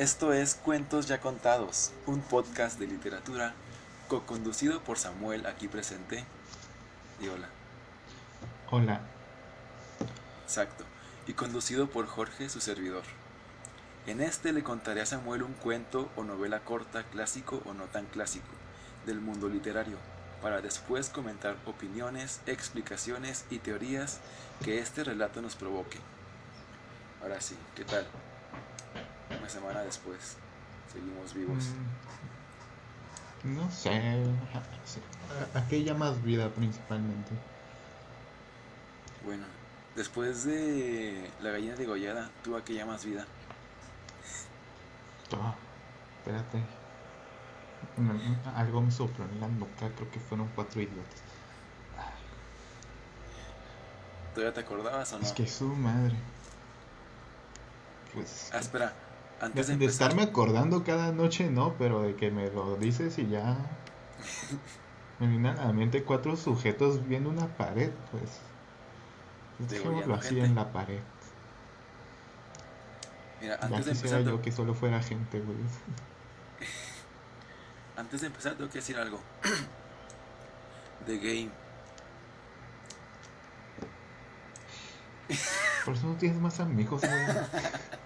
Esto es Cuentos Ya Contados, un podcast de literatura co-conducido por Samuel aquí presente. Y hola. Hola. Exacto. Y conducido por Jorge, su servidor. En este le contaré a Samuel un cuento o novela corta, clásico o no tan clásico, del mundo literario, para después comentar opiniones, explicaciones y teorías que este relato nos provoque. Ahora sí, ¿qué tal? Semana después, seguimos vivos. Mm, no sé. ¿A qué llamas vida principalmente? Bueno, después de la gallina degollada, ¿tú a qué llamas vida? Ah, espérate. algo me sopló en la nuca, creo que fueron cuatro idiotas. ¿Todavía te acordabas o no? Es que su madre. Pues. Ah, espera. Antes de, estarme acordando cada noche, no, pero de que me lo dices y ya. me vienen a la mente cuatro sujetos viendo una pared, pues. Dejémoslo así en la pared. Mira, antes de empezar. yo que solo fuera gente, güey. antes de empezar, tengo que decir algo. The Game. Por eso no tienes más amigos, güey.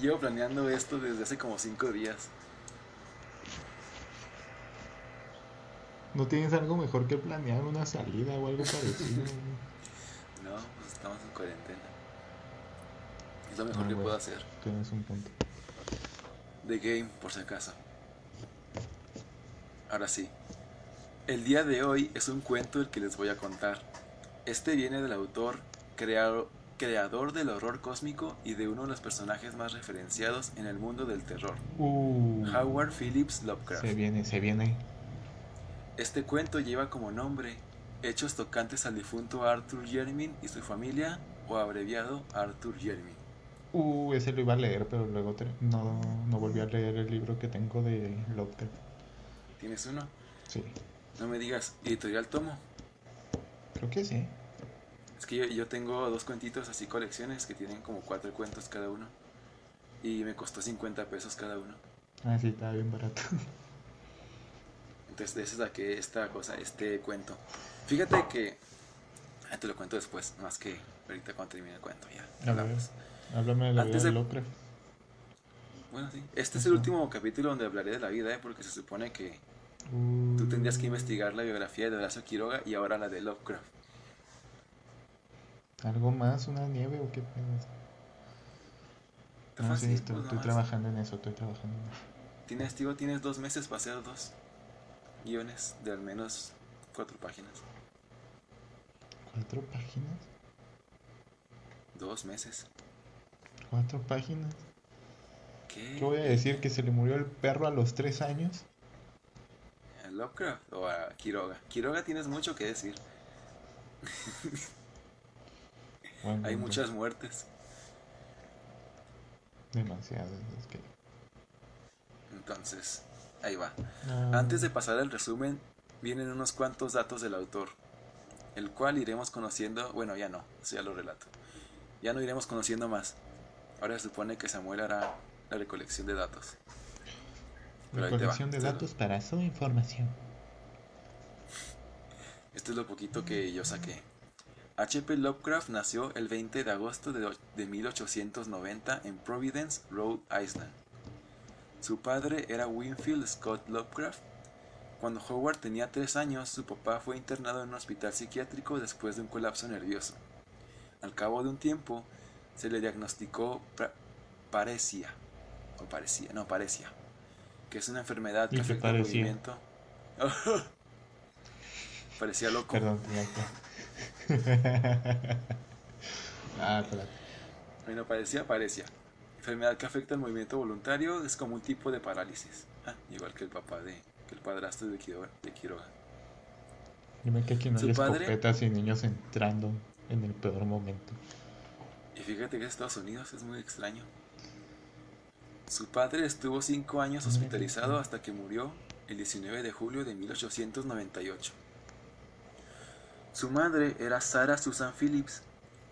Llevo planeando esto desde hace como cinco días. ¿No tienes algo mejor que planear una salida o algo parecido? no, pues estamos en cuarentena. Es lo mejor ah, que puedo hacer. Tienes un punto. The Game, por si acaso. Ahora sí. El día de hoy es un cuento el que les voy a contar. Este viene del autor creado, creador del horror cósmico y de uno de los personajes más referenciados en el mundo del terror, uh. Howard Phillips Lovecraft. Se viene, se viene. Este cuento lleva como nombre Hechos tocantes al difunto Arthur Jermyn y su familia, o abreviado Arthur Jermyn. Uh, ese lo iba a leer, pero luego no, no volví a leer el libro que tengo de Lovecraft. ¿Tienes uno? Sí. No me digas, ¿editorial Tomo? Creo que sí. Es que yo, tengo dos cuentitos así, colecciones, que tienen como cuatro cuentos cada uno. Y me costó 50 pesos cada uno. Ah, sí, estaba bien barato. Entonces de eso saqué esta cosa, este cuento. Fíjate que... Ah, te lo cuento después, más que ahorita cuando termine el cuento, ya. Hablamos. Háblame de la vida de Locre. Bueno, sí. Este es el último capítulo donde hablaré de la vida, ¿eh? porque se supone que tú tendrías que investigar la biografía de Horacio Quiroga y ahora la de Lovecraft. ¿Algo más? ¿Una nieve o qué No, estoy, pues, trabajando en eso, estoy trabajando en eso. Tienes, tío, tienes dos meses para hacer dos guiones de al menos cuatro páginas. ¿Cuatro páginas? Dos meses. ¿Cuatro páginas? ¿Qué? ¿Qué voy a decir? ¿Que se le murió el perro a los tres años? ¿A Lovecraft o a Quiroga? Quiroga tienes mucho que decir. Hay muchas muertes. Demasiadas, es que. Entonces, ahí va. Ah. Antes de pasar al resumen, vienen unos cuantos datos del autor, el cual iremos conociendo. Bueno, ya no, eso ya lo relato. Ya no iremos conociendo más. Ahora se supone que Samuel hará la recolección de datos. recolección de datos para su información. Esto es lo poquito que yo saqué. H.P. Lovecraft nació el 20 de agosto de 1890 en Providence, Rhode Island. Su padre era Winfield Scott Lovecraft. Cuando Howard tenía tres años, su papá fue internado en un hospital psiquiátrico después de un colapso nervioso. Al cabo de un tiempo, se le diagnosticó parecia, o parecía, no, parecia, que es una enfermedad que afecta el movimiento. parecía loco. Perdón, ah, Bueno, parecía, parecía. Enfermedad que afecta el movimiento voluntario es como un tipo de parálisis. Ah, igual que el papá de, que el padrastro de Quiroga. De Quiroga. Dime que aquí no hay escopetas y niños entrando en el peor momento. Y fíjate que en Estados Unidos es muy extraño. Su padre estuvo cinco años hospitalizado hasta que murió el 19 de julio de 1898. Su madre era Sarah Susan Phillips,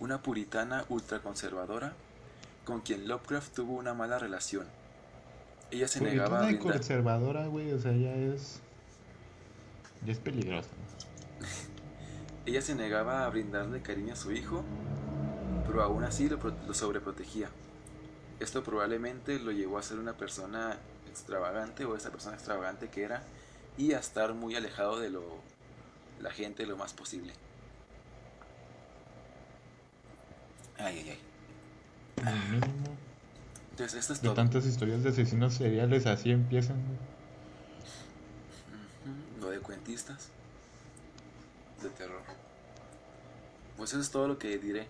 una puritana ultraconservadora, con quien Lovecraft tuvo una mala relación. Ella se negaba a brindar. conservadora, güey, o sea, ya es. Ya es peligrosa. Ella se negaba a brindarle cariño a su hijo, pero aún así lo sobreprotegía. Esto probablemente lo llevó a ser una persona extravagante o esa persona extravagante que era y a estar muy alejado de lo la gente lo más posible. Ay, ay, ay. Entonces, esto es De todo. tantas historias de asesinos seriales así empiezan, Lo de cuentistas. De terror. Pues eso es todo lo que diré.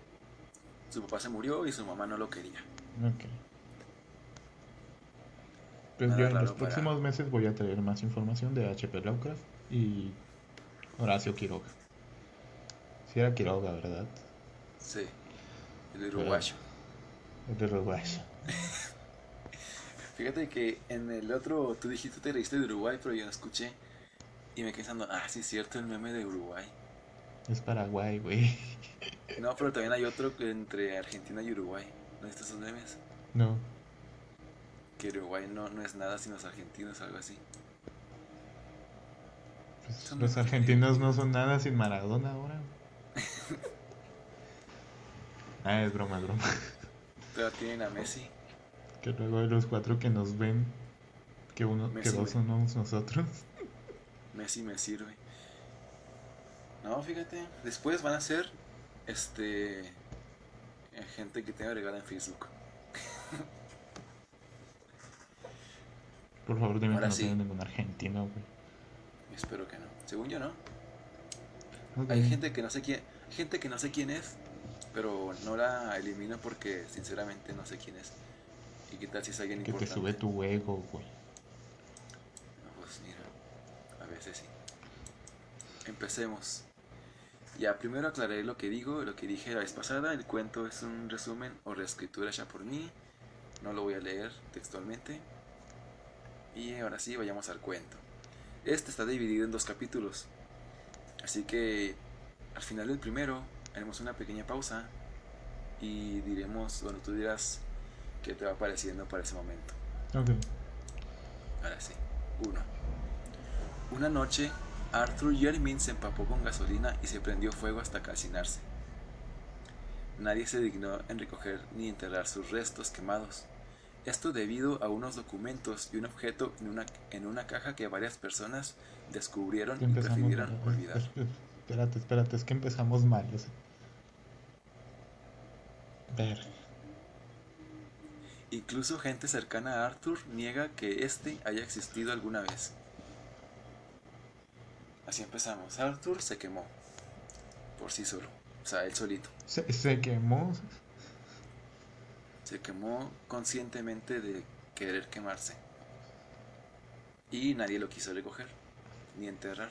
Su papá se murió y su mamá no lo quería. Ok. Pues Nada yo en los para- próximos meses voy a traer más información de H.P. Lovecraft y Horacio Quiroga. Si era Quiroga, ¿verdad? Sí. El uruguayo. El de Uruguay. Fíjate que en el otro, tú dijiste te leíste de Uruguay, pero yo no escuché. Y me quedé pensando, ah, sí es cierto, el meme de Uruguay. Es Paraguay, güey. No, pero también hay otro que entre Argentina y Uruguay. ¿No viste esos memes? No. Que Uruguay no, no es nada sin los argentinos, algo así. Pues los argentinos no son nada sin Maradona ahora. ah, es broma, es broma. Pero tienen a Messi. Que luego de los cuatro que nos ven, que uno, que dos somos nosotros. Messi me sirve. No, fíjate. Después van a ser este gente que tenga agregada en Facebook. Por favor, dime que Ahora no sí. ningún argentino, güey. Espero que no. Según yo no. Hay gente que no sé quién, gente que no sé quién es, pero no la elimino porque sinceramente no sé quién es. ¿Y qué tal si es alguien que te importante? sube tu ego, güey. No, pues mira, a veces sí. Empecemos. Ya, primero aclararé lo que digo, lo que dije la vez pasada. El cuento es un resumen o reescritura hecha por mí. No lo voy a leer textualmente. Y ahora sí, vayamos al cuento. Este está dividido en dos capítulos. Así que al final del primero haremos una pequeña pausa y diremos, bueno, tú dirás qué te va pareciendo para ese momento. Ok. Ahora sí. Uno. Una noche, Arthur Yermin se empapó con gasolina y se prendió fuego hasta calcinarse. Nadie se dignó en recoger ni enterrar sus restos quemados. Esto debido a unos documentos y un objeto en una, en una caja que varias personas descubrieron y prefirieron mal. olvidar. Es- es- Espérate, espérate, es que empezamos mal. o sea. Verga. Incluso gente cercana a Arthur niega que éste haya existido alguna vez. Así empezamos. Arthur se quemó. Por sí solo. O sea, él solito. Se, se quemó. Se quemó conscientemente de querer quemarse. Y nadie lo quiso recoger, ni enterrar,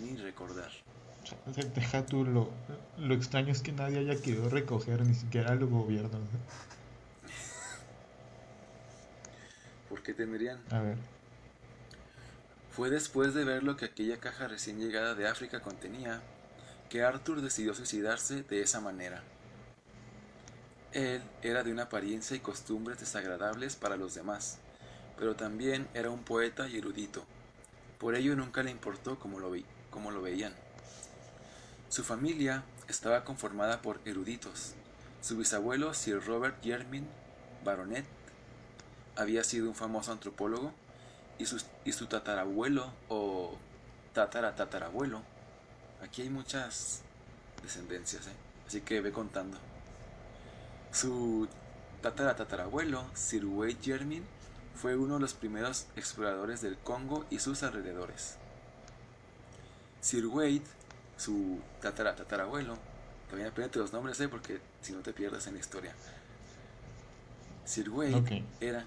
ni recordar. Deja tú lo, lo extraño es que nadie haya querido recoger, ni siquiera el gobierno. ¿Por qué tendrían? A ver. Fue después de ver lo que aquella caja recién llegada de África contenía, que Arthur decidió suicidarse de esa manera. Él era de una apariencia y costumbres desagradables para los demás, pero también era un poeta y erudito. Por ello nunca le importó cómo lo, veían. Su familia estaba conformada por eruditos. Su bisabuelo, Sir Robert Yermin, baronet, había sido un famoso antropólogo y su, tatarabuelo o tataratatarabuelo. Aquí hay muchas descendencias, ¿eh? así que ve contando. Su tataratatarabuelo, Sir Wade Yermin, fue uno de los primeros exploradores del Congo y sus alrededores. Sir Wade, su tataratatarabuelo, también aprende los nombres, ¿eh? porque si no te pierdes en la historia. Sir Wade era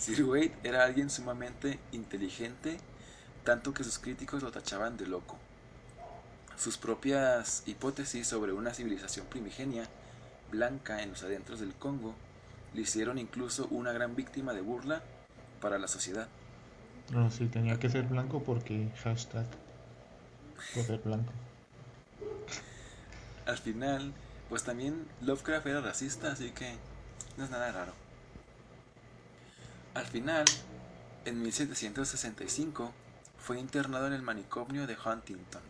Sir Wade era alguien sumamente inteligente, tanto que sus críticos lo tachaban de loco. Sus propias hipótesis sobre una civilización primigenia, blanca en los adentros del Congo, le hicieron incluso una gran víctima de burla para la sociedad. No, sí, tenía que ser blanco porque hashtag poder blanco. Al final, pues también Lovecraft era racista, así que no es nada raro. Al final, en 1765, fue internado en el manicomio de Huntington.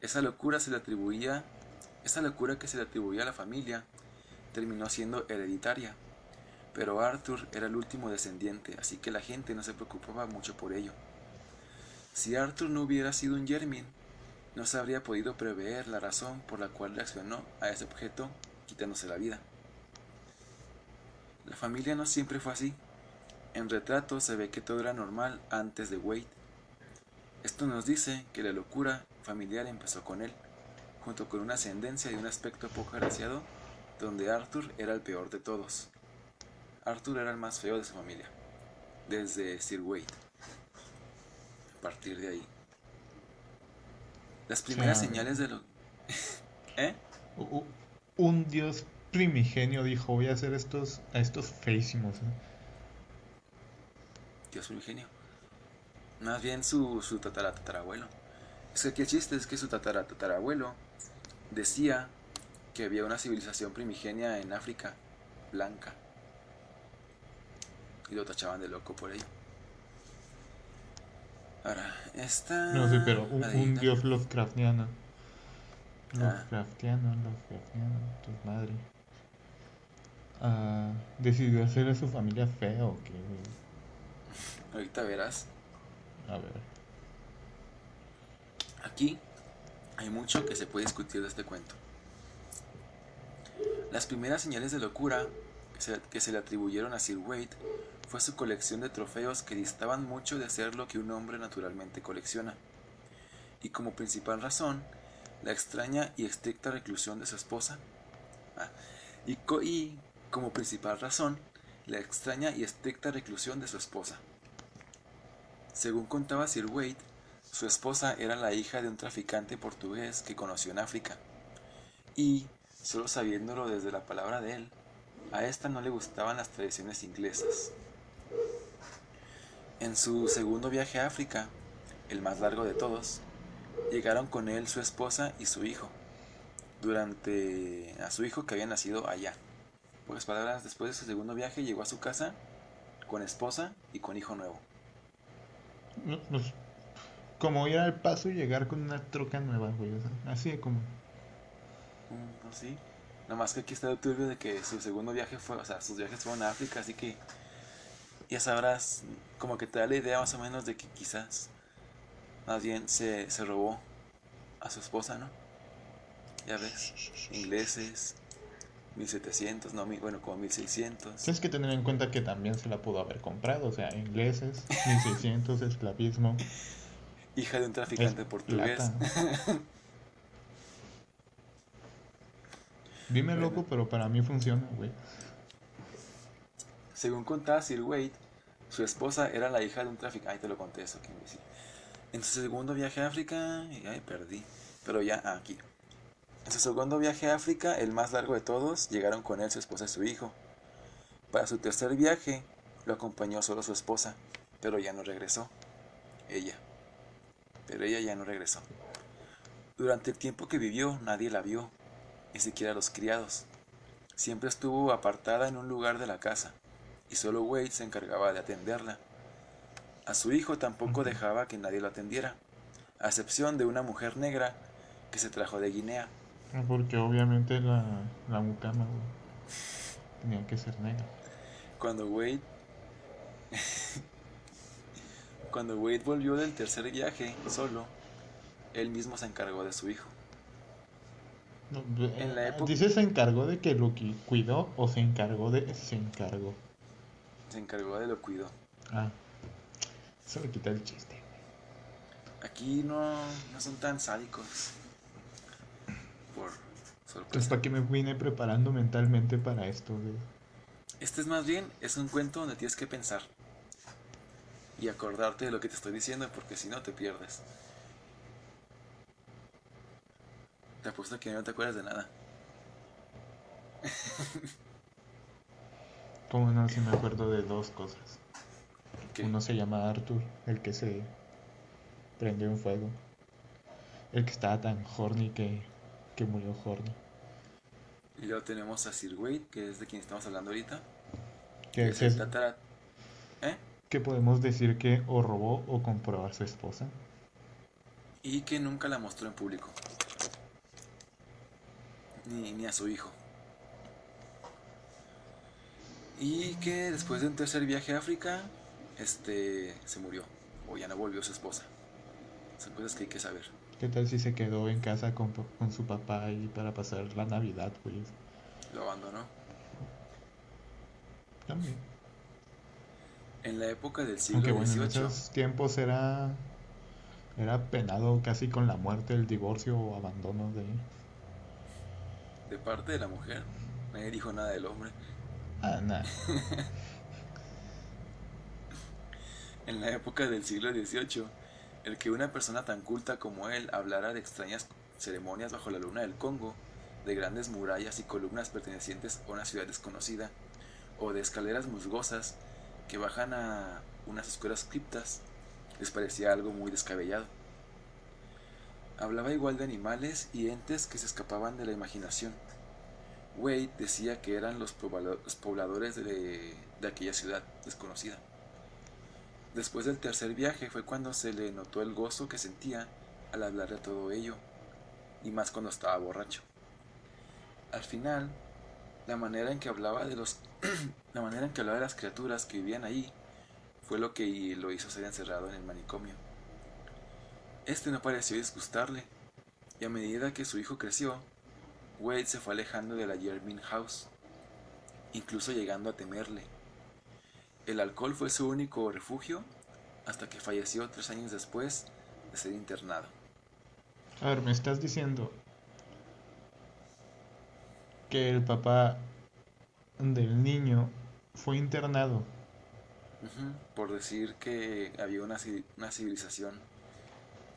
Esa locura se le atribuía, esa locura que se le atribuía a la familia terminó siendo hereditaria, pero Arthur era el último descendiente, así que la gente no se preocupaba mucho por ello. Si Arthur no hubiera sido un Jermin, no se habría podido prever la razón por la cual reaccionó a ese objeto quitándose la vida. La familia no siempre fue así. En retrato se ve que todo era normal antes de Wade. Esto nos dice que la locura familiar empezó con él, junto con una ascendencia y un aspecto poco agraciado, donde Arthur era el peor de todos. Arthur era el más feo de su familia, desde Sir Wade. A partir de ahí. Las primeras señales de lo... ¿Eh? Un dios primigenio dijo, voy a hacer estos, a estos feísimos. ¿eh? Dios primigenio. Más bien su, su tataratatarabuelo. Es que aquí el chiste es que su tataratatarabuelo decía que había una civilización primigenia en África, blanca. Y lo tachaban de loco por ello. Ahora, esta... No, sí, pero un, dios Lovecraftiano. Ah. Lovecraftiano, Lovecraftiano, tu madre. Ah, decidió hacer a su familia feo, que... Ahorita verás. A ver. Aquí hay mucho que se puede discutir de este cuento. Las primeras señales de locura que se, le atribuyeron a Sir Wade fue su colección de trofeos que distaban mucho de ser lo que un hombre naturalmente colecciona. Y como principal razón, la extraña y estricta reclusión de su esposa. Ah, y, y como principal razón, la extraña y estricta reclusión de su esposa. Según contaba Sir Wade, su esposa era la hija de un traficante portugués que conoció en África. Y, solo sabiéndolo desde la palabra de él, a esta no le gustaban las tradiciones inglesas. En su segundo viaje a África, el más largo de todos, llegaron con él su esposa y su hijo, durante a su hijo que había nacido allá. Pocas palabras, después de su segundo viaje llegó a su casa con esposa y con hijo nuevo como ir al paso y llegar con una troca nueva, güey. así de como. Mm, pues sí. Nomás que aquí está el turbio de que su segundo viaje fue, o sea, sus viajes fueron a África, así que ya sabrás, como que te da la idea más o menos de que quizás más bien se, se robó a su esposa, ¿no? Ya ves, ingleses, 1700, no, bueno, como 1600. Tienes que tener en cuenta que también se la pudo haber comprado, o sea, ingleses, 1600, esclavismo. Hija de un traficante portugués. Dime loco, pero para mí funciona, güey. Según contaba Sir Wade, su esposa era la hija de un traficante. Ay, te lo conté eso, En su segundo viaje a África, ay, perdí. Pero ya, ah, aquí. En su segundo viaje a África, el más largo de todos, llegaron con él su esposa y su hijo. Para su tercer viaje, lo acompañó solo su esposa, pero ya no regresó. Ella pero ella ya no regresó. Durante el tiempo que vivió nadie la vio, ni siquiera los criados. Siempre estuvo apartada en un lugar de la casa, y solo Wade se encargaba de atenderla. A su hijo tampoco dejaba que nadie lo atendiera, a excepción de una mujer negra que se trajo de Guinea. Ah, porque obviamente la, la mucama tenía que ser negra. Cuando Wade Cuando Wade volvió del tercer viaje solo, él mismo se encargó de su hijo. en la época... ¿Dice se encargó de que lo cuidó o se encargó de se encargó? Se encargó de lo cuidó. Ah, eso le quita el chiste. Aquí no, no son tan sádicos. Por sorpresa. Pues para que me vine preparando mentalmente para esto. Este es más bien, es un cuento donde tienes que pensar y acordarte de lo que te estoy diciendo porque si no te pierdes. Te apuesto que no te acuerdas de nada. ¿Cómo no? Si me acuerdo de dos cosas. Uno se llama Arthur, el que se prendió en fuego. El que estaba tan horny que, que murió horny. Y luego tenemos a Sir Wade, que es de quien estamos hablando ahorita. ¿Qué, es ¿Eh? ¿Qué podemos decir que o robó o compró a su esposa? Y que nunca la mostró en público. Ni, ni a su hijo. Y que después de un tercer viaje a África, este se murió. O ya no volvió su esposa. Son cosas que hay que saber. ¿Qué tal si se quedó en casa con, con su papá y para pasar la Navidad, pues? Lo abandonó. También. En la época del siglo Aunque bueno, en esos tiempos era era penado casi con la muerte, el divorcio o abandono de de parte de la mujer. Nadie dijo nada del hombre. Ah, nada. en la época del siglo XVIII, el que una persona tan culta como él hablara de extrañas ceremonias bajo la luna del Congo, de grandes murallas y columnas pertenecientes a una ciudad desconocida, o de escaleras musgosas que bajan a unas oscuras criptas, les parecía algo muy descabellado. Hablaba igual de animales y entes que se escapaban de la imaginación. Wade decía que eran los pobladores de, de aquella ciudad desconocida. Después del tercer viaje fue cuando se le notó el gozo que sentía al hablar de todo ello, y más cuando estaba borracho. Al final, la manera en que hablaba de los la manera en que hablaba de las criaturas que vivían ahí fue lo que lo hizo ser encerrado en el manicomio. Este no pareció disgustarle, y a medida que su hijo creció, Wade se fue alejando de la Jermin House, incluso llegando a temerle. El alcohol fue su único refugio hasta que falleció tres años después de ser internado. A ver, me estás diciendo que el papá del niño fue internado. por decir que había una, una civilización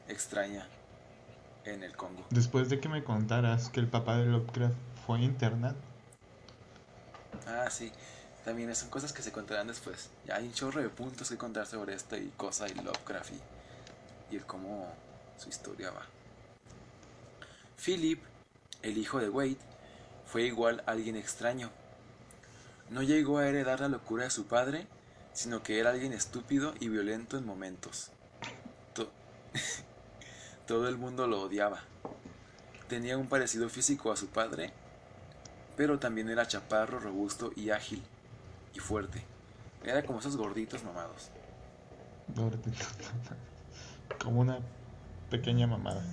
extraña en el Congo. Después de que me contaras que el papá de Lovecraft fue internado. Ah, sí. También son cosas que se contarán después. Ya hay un chorro de puntos que contar sobre esta y cosa y Lovecraft y, el cómo su historia va. Philip, el hijo de Wade, fue igual alguien extraño. No llegó a heredar la locura de su padre, sino que era alguien estúpido y violento en momentos. Todo el mundo lo odiaba. Tenía un parecido físico a su padre, pero también era chaparro, robusto y ágil y fuerte. Era como esos gorditos mamados. Como una pequeña mamada.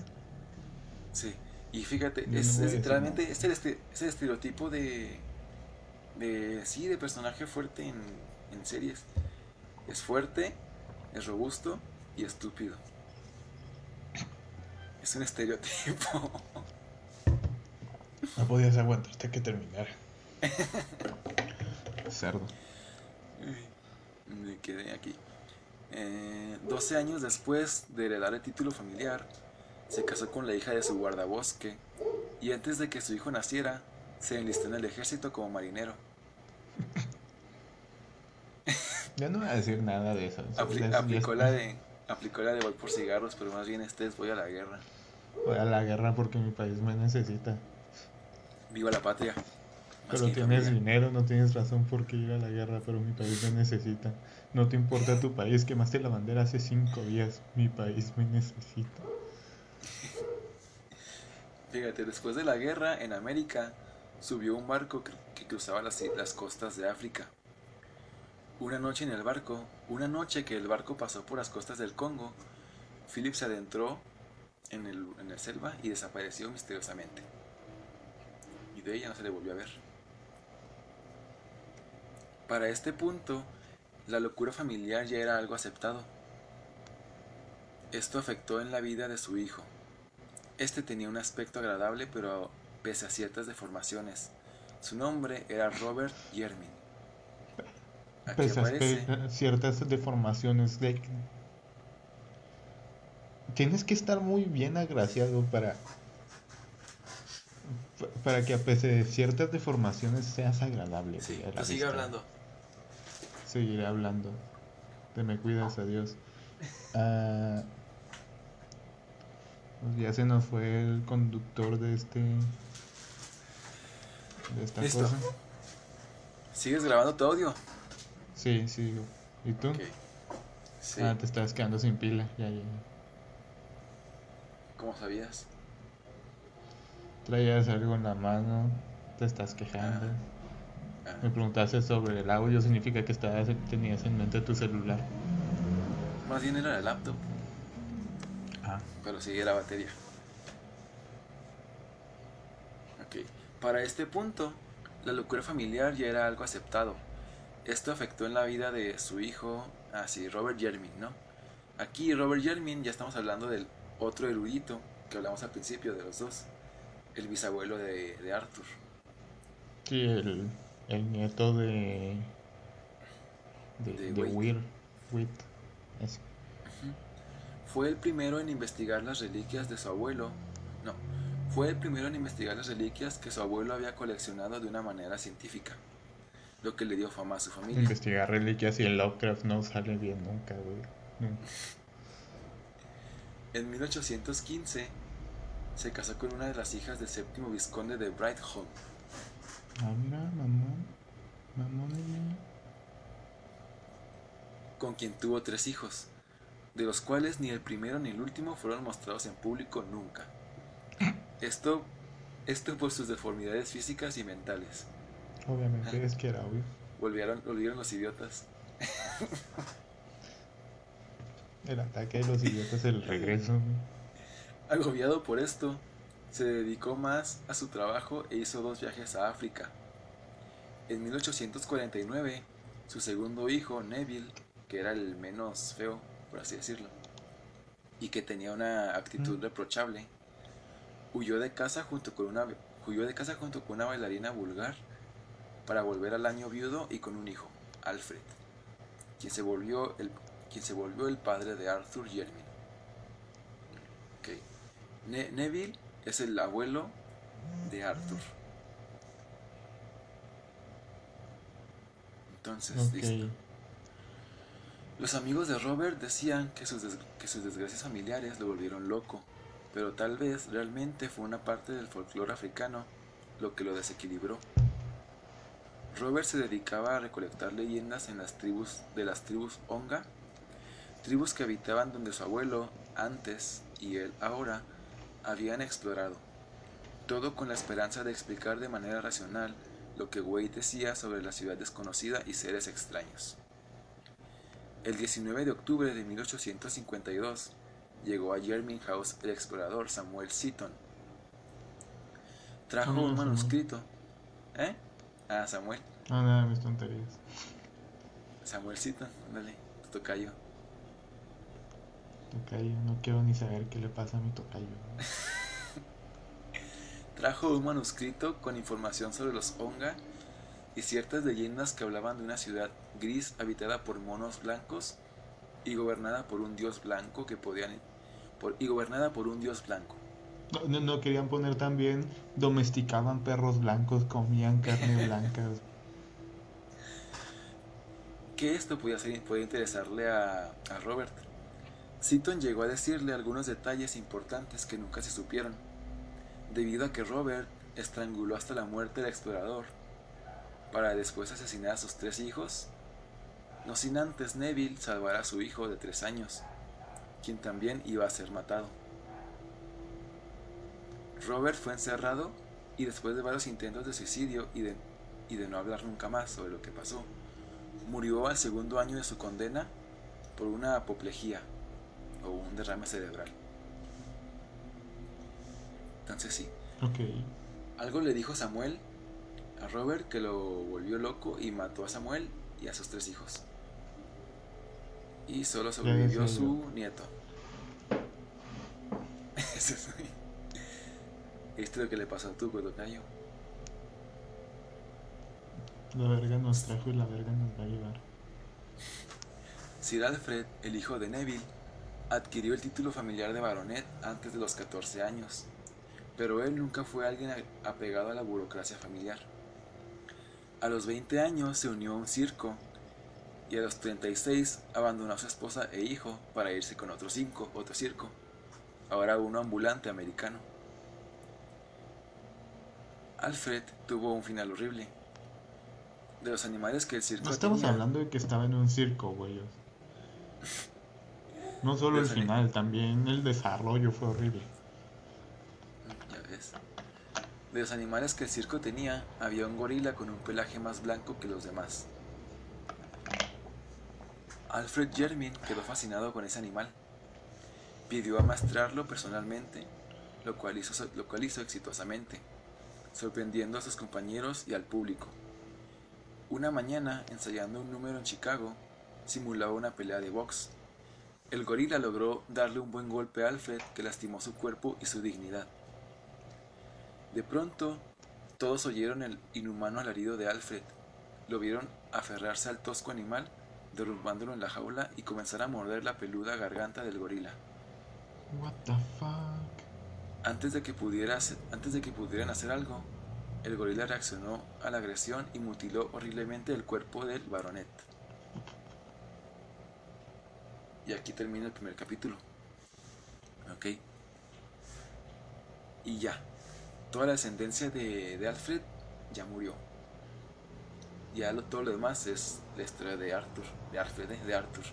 Sí, y fíjate, es, literalmente es el, este, es el, estereotipo de, de. Sí, de personaje fuerte en, en series. Es fuerte, es robusto y estúpido. Es un estereotipo. No podías aguantarte que terminara. Cerdo. Me quedé aquí. Eh, 12 años después de heredar el título familiar, se casó con la hija de su guardabosque y antes de que su hijo naciera, se enlistó en el ejército como marinero. Ya no voy a decir nada de eso. aplicó, la de, aplicó la de voy por cigarros, pero más bien este es voy a la guerra. Voy a la guerra porque mi país me necesita. Viva la patria. Pero tienes dinero, no tienes razón por qué ir a la guerra, pero mi país me necesita. No te importa tu país, quemaste la bandera hace cinco días. Mi país me necesita. Fíjate, después de la guerra en América, subió un barco que cruzaba las, costas de África. Una noche en el barco, una noche que el barco pasó por las costas del Congo, Philip se adentró en el, en el selva y desapareció misteriosamente. Y de ella no se le volvió a ver. Para este punto, la locura familiar ya era algo aceptado. Esto afectó en la vida de su hijo. Este tenía un aspecto agradable, pero pese a ciertas deformaciones. Su nombre era Robert Yermin. Pese a ciertas deformaciones de... Tienes que estar muy bien agraciado para para que a pesar de ciertas deformaciones seas agradable. Sí, sigue hablando seguiré hablando. Te me cuidas, adiós. Ah, pues ya se nos fue el conductor de este. de esta cosa. ¿Sigues grabando tu audio? Sí, sí. ¿Y tú? Sí. Ah, te estás quedando sin pila. Ya, ya. ¿Cómo sabías? Traías algo en la mano, te estás quejando. Ah, ah. Me preguntaste sobre el audio, significa que estabas, tenías en mente tu celular. Más bien era el laptop. Pero sí era batería. Ok. Para este punto, la locura familiar ya era algo aceptado. Esto afectó en la vida de su hijo, así, Robert Jermin, ¿no? Aquí Robert Jermin ya estamos hablando del otro erudito que hablamos al principio de los dos, el bisabuelo de, Arthur. Sí, el, nieto de. de, de, Weir, Fue el primero en investigar las reliquias de su abuelo. No, fue el primero en investigar las reliquias que su abuelo había coleccionado de una manera científica, lo que le dio fama a su familia. Investigar reliquias y el Lovecraft no sale bien nunca, güey. En 1815 se casó con una de las hijas del séptimo vizconde de Brightholm. Ah, mira, mamón. Mamón Con quien tuvo tres hijos, de los cuales ni el primero ni el último fueron mostrados en público nunca. Esto, esto por sus deformidades físicas y mentales. Obviamente, es que era obvio. Volvieron, volvieron los idiotas. El ataque de los idiotas, el regreso. Agobiado por esto, se dedicó más a su trabajo e hizo dos viajes a África. En 1849, su segundo hijo, Neville, que era el menos feo, por así decirlo, y que tenía una actitud reprochable, huyó de casa junto con una huyó de casa junto con una bailarina vulgar para volver al año viudo y con un hijo, Alfred, quien se volvió el quien se volvió el padre de Arthur Jermyn. Neville es el abuelo de Arthur. Entonces, listo. Los amigos de Robert decían que sus, desgracias familiares lo volvieron loco, pero tal vez realmente fue una parte del folclore africano lo que lo desequilibró. Robert se dedicaba a recolectar leyendas en las tribus de las tribus Onga tribus que habitaban donde su abuelo antes y él ahora habían explorado, todo con la esperanza de explicar de manera racional lo que Wade decía sobre la ciudad desconocida y seres extraños. El 19 de octubre de 1852 llegó a House el explorador Samuel Seaton. Trajo un manuscrito. ¿Eh? Ah, Samuel. Ah, nada, mis tonterías. Samuel Seaton, dale, tu tocayo. Tocayo, no quiero ni saber qué le pasa a mi tocayo. Trajo un manuscrito con información sobre los Onga y ciertas leyendas que hablaban de una ciudad gris habitada por monos blancos y gobernada por un dios blanco que podían por, y gobernada por un dios blanco. No, no, querían poner también domesticaban perros blancos, comían carne blanca. que esto podía, ser, podía interesarle a, a Robert Seaton llegó a decirle algunos detalles importantes que nunca se supieron, debido a que Robert estranguló hasta la muerte al explorador, para después asesinar a sus tres hijos, no sin antes Neville salvar a su hijo de tres años, quien también iba a ser matado. Robert fue encerrado y después de varios intentos de suicidio y de, y de no hablar nunca más sobre lo que pasó, murió al segundo año de su condena por una apoplejía, o un derrame cerebral. Entonces sí. Algo le dijo Samuel a Robert que lo volvió loco y mató a Samuel y a sus tres hijos. Y solo sobrevivió su nieto. Eso es Esto es lo que le pasó a tu Tocayo. La verga nos trajo y la verga nos va a llevar. Sir Alfred, el hijo de Neville, adquirió el título familiar de baronet antes de los 14 años, pero él nunca fue alguien apegado a la burocracia familiar. A los 20 años se unió a un circo y a los 36 abandonó a su esposa e hijo para irse con otro cinco, otro circo, ahora uno ambulante americano. Alfred tuvo un final horrible. de los animales que el circo No estamos tenía. hablando de que estaba en un circo, güey. No solo el final, también el desarrollo fue horrible. Ya ves. De los animales que el circo tenía, había un gorila con un pelaje más blanco que los demás. Alfred Jermin quedó fascinado con ese animal. Pidió amaestrarlo personalmente, lo cual hizo, lo cual hizo exitosamente, sorprendiendo a sus compañeros y al público. Una mañana, ensayando un número en Chicago, simulaba una pelea de box. El gorila logró darle un buen golpe a Alfred que lastimó su cuerpo y su dignidad. De pronto, todos oyeron el inhumano alarido de Alfred. Lo vieron aferrarse al tosco animal, derrumbándolo en la jaula y comenzar a morder la peluda garganta del gorila. What the fuck? Antes de que, pudiera hacer- antes de que pudieran hacer algo, el gorila reaccionó a la agresión y mutiló horriblemente el cuerpo del baronet. Y aquí termina el primer capítulo. Ok. Y ya. Toda la descendencia de, Alfred ya murió. Ya lo, todo lo demás es la historia de Arthur. De Alfred, ¿eh? de Arthur.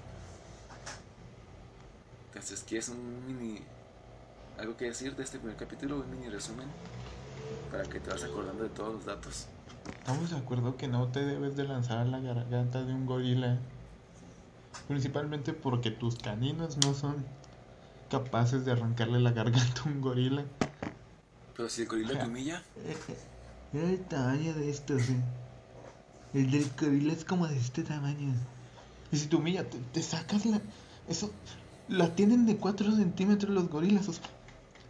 Entonces, ¿quieres un mini. algo que decir de este primer capítulo? Un mini resumen. Para que te vas acordando de todos los datos. Estamos de acuerdo que no te debes de lanzar a la garganta de un gorila. Principalmente porque tus caninos no son capaces de arrancarle la garganta a un gorila. Pero si el gorila te humilla, Era el tamaño de estos, eh. El del gorila es como de este tamaño. Y si te humilla, te, te sacas la. Eso. La tienen de 4 centímetros los gorilas. o sea,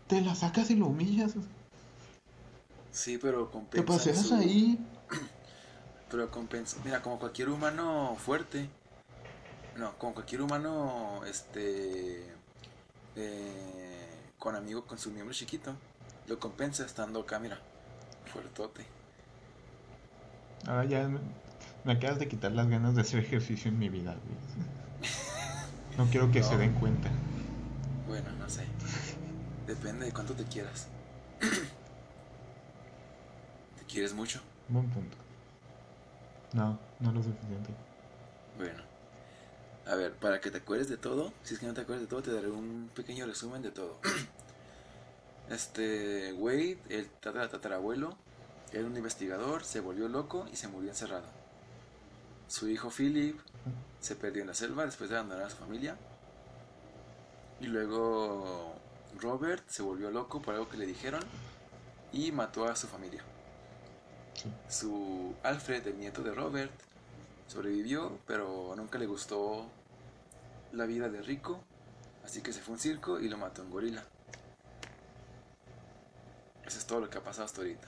te la sacas y lo humillas. o sea, sí, pero Te compensa. paseas su- ahí. Pero compensa. Mira, como cualquier humano fuerte. No, como cualquier humano, este. eh, con amigo, con su miembro chiquito. Lo compensa estando acá, mira. Fuertote. Ahora ya me, me acabas de quitar las ganas de hacer ejercicio en mi vida, güey. No quiero que se den cuenta. Bueno, no sé. Depende de cuánto te quieras. ¿Te quieres mucho? Buen punto. No, no lo suficiente. Bueno. A ver, para que te acuerdes de todo, si es que no te acuerdas de todo, te daré un pequeño resumen de todo. Este Wade, el tatara- tatarabuelo, era un investigador, se volvió loco y se murió encerrado. Su hijo Philip se perdió en la selva después de abandonar a su familia. Y luego Robert se volvió loco por algo que le dijeron y mató a su familia. Sí. Su Alfred, el nieto de Robert, sobrevivió, pero nunca le gustó la vida de rico, así que se fue a un circo y lo mató un gorila. Eso es todo lo que ha pasado hasta ahorita.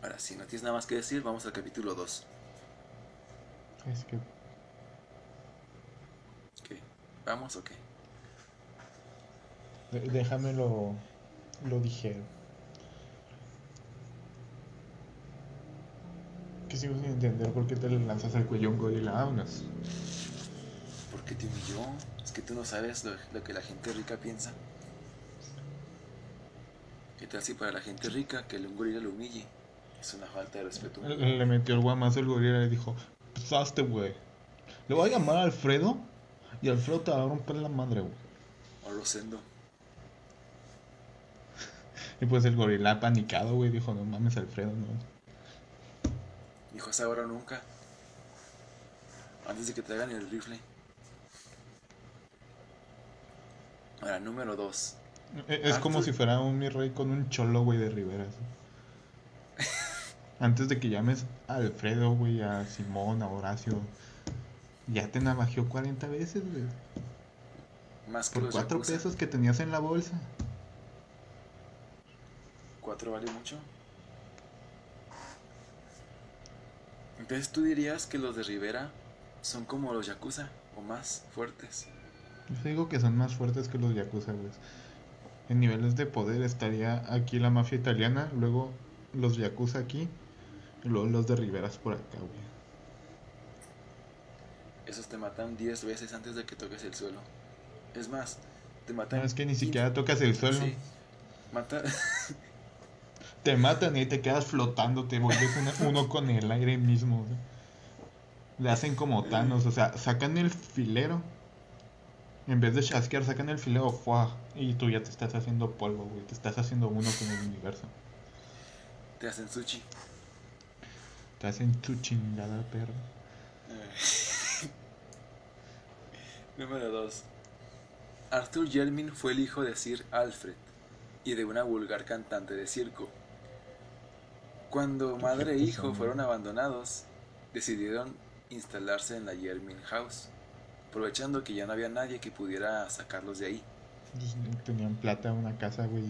Ahora, si no tienes nada más que decir, vamos al capítulo 2. Es que ¿Qué? ¿Vamos o qué? déjame lo, lo dijero. Que sigo sin entender por qué te le lanzas al cuello a un gorila. Vámonos. ¿Por qué te humilló? Es que tú no sabes lo, lo que la gente rica piensa. ¿Qué tal si para la gente rica que un gorila lo humille? Es una falta de respeto. Le le metió el guamazo al gorila y le dijo: Pasaste, güey. Le voy a llamar a Alfredo y Alfredo te va a romper la madre, güey. O Rosendo. Y pues el gorila panicado, güey, dijo: No mames, Alfredo, no. Dijo, es ahora nunca. Antes de que traigan el rifle. Ahora, número 2. E- Es como si fuera un mi rey con un cholo, güey, de Rivera. Antes de que llames a Alfredo, güey, a Simón, a Horacio, ya te navajeó 40 veces, güey. Más que Por los 4 Yakuza. pesos que tenías en la bolsa. ¿Cuatro vale mucho? Entonces tú dirías que los de Rivera son como los Yakuza o más fuertes. Yo digo que son más fuertes que los Yakuza, güey. En niveles de poder estaría aquí la mafia italiana, luego los Yakuza aquí, y luego los de Riveras por acá, güey. Esos te matan 10 veces antes de que toques el suelo. Es más, te matan. No, es que ni 15 siquiera tocas el suelo. Sí. Mata. te matan y te quedas flotando, te vuelves uno con el aire mismo. Le hacen como Thanos, o sea, sacan el filero. En vez de chasquear, sacan el filero, ¡fua! y tú ya te estás haciendo polvo, güey. Te estás haciendo uno con el universo. Te hacen sushi. Te hacen tu chingada, perro. Número 2. Arthur Jermin fue el hijo de Sir Alfred y de una vulgar cantante de circo. Cuando madre e hijo fueron abandonados, decidieron instalarse en la Jermin House, aprovechando que ya no había nadie que pudiera sacarlos de ahí. Tenían plata, una casa, güey.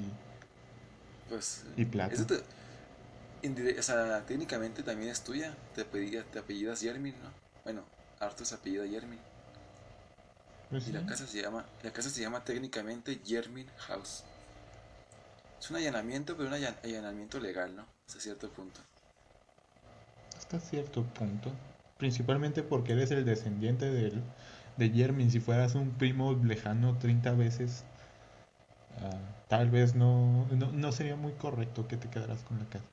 Pues, y plata. o sea, técnicamente también es tuya. Te, te apellidas Jermin, ¿no? Bueno, Arthur se apellida Jermin. Pues y la casa se llama, la casa se llama técnicamente Jermin House. Es un allanamiento, pero un allanamiento legal, ¿no? Hasta cierto punto. Hasta cierto punto. Principalmente porque eres el descendiente del, de Jermin. Si fueras un primo lejano 30 veces, ah, tal vez no, no, sería muy correcto que te quedaras con la casa.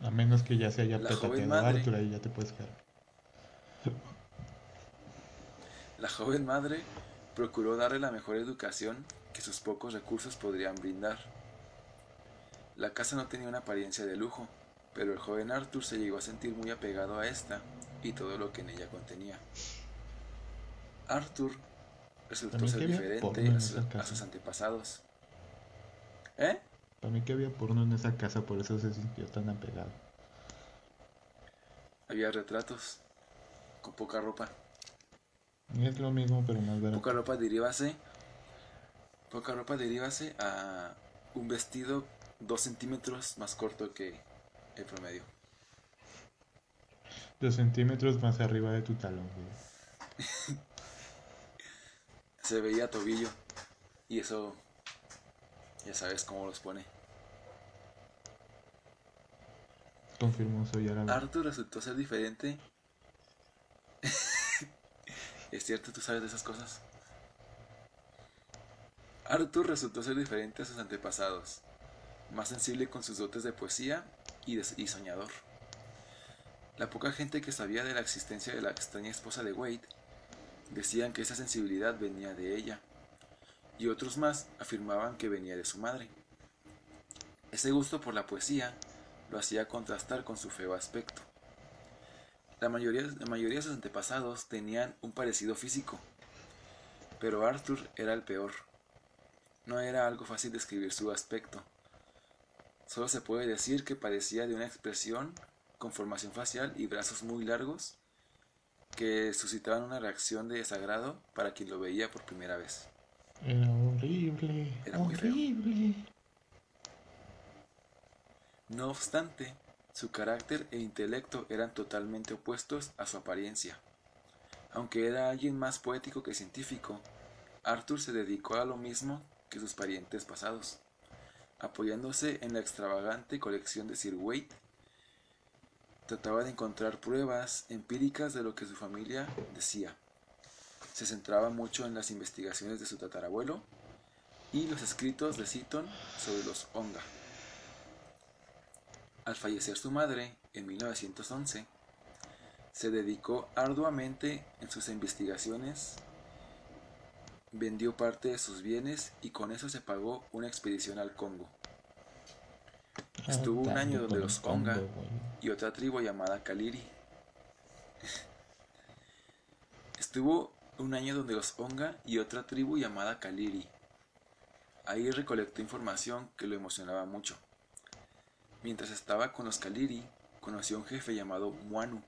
A menos que ya se haya petateado Arthur, ahí ya te puedes quedar. La joven madre procuró darle la mejor educación que sus pocos recursos podrían brindar. La casa no tenía una apariencia de lujo, pero el joven Arthur se llegó a sentir muy apegado a esta y todo lo que en ella contenía. Arthur resultó ser diferente a, sus antepasados. ¿Eh? Para mí que había porno en esa casa, por eso se sintió tan apegado. Había retratos, con poca ropa. Es lo mismo, pero más barato. Poca ropa derivase Poca ropa derivase a un vestido dos centímetros más corto que el promedio. Dos centímetros más arriba de tu talón, Se veía tobillo. Y eso, ya sabes cómo los pone. Confirmo, soy árabe. Arthur resultó ser diferente. es cierto, tú sabes de esas cosas. Arthur resultó ser diferente a sus antepasados, más sensible con sus dotes de poesía y, soñador. La poca gente que sabía de la existencia de la extraña esposa de Wade decían que esa sensibilidad venía de ella, y otros más afirmaban que venía de su madre. Ese gusto por la poesía lo hacía contrastar con su feo aspecto. La mayoría, de sus antepasados tenían un parecido físico, pero Arthur era el peor. No era algo fácil describir su aspecto. Solo se puede decir que padecía de una expresión con formación facial y brazos muy largos que suscitaban una reacción de desagrado para quien lo veía por primera vez. Era horrible. Era muy horrible. No obstante, su carácter e intelecto eran totalmente opuestos a su apariencia. Aunque era alguien más poético que científico, Arthur se dedicó a lo mismo sus parientes pasados. Apoyándose en la extravagante colección de Sir Wade, trataba de encontrar pruebas empíricas de lo que su familia decía. Se centraba mucho en las investigaciones de su tatarabuelo y los escritos de Seaton sobre los Onga. Al fallecer su madre en 1911, se dedicó arduamente en sus investigaciones vendió parte de sus bienes y con eso se pagó una expedición al Congo. Estuvo un año donde los Onga y otra tribu llamada Kaliri. Estuvo un año donde los Onga y otra tribu llamada Kaliri. Ahí recolectó información que lo emocionaba mucho. Mientras estaba con los Kaliri, conoció a un jefe llamado Muanu,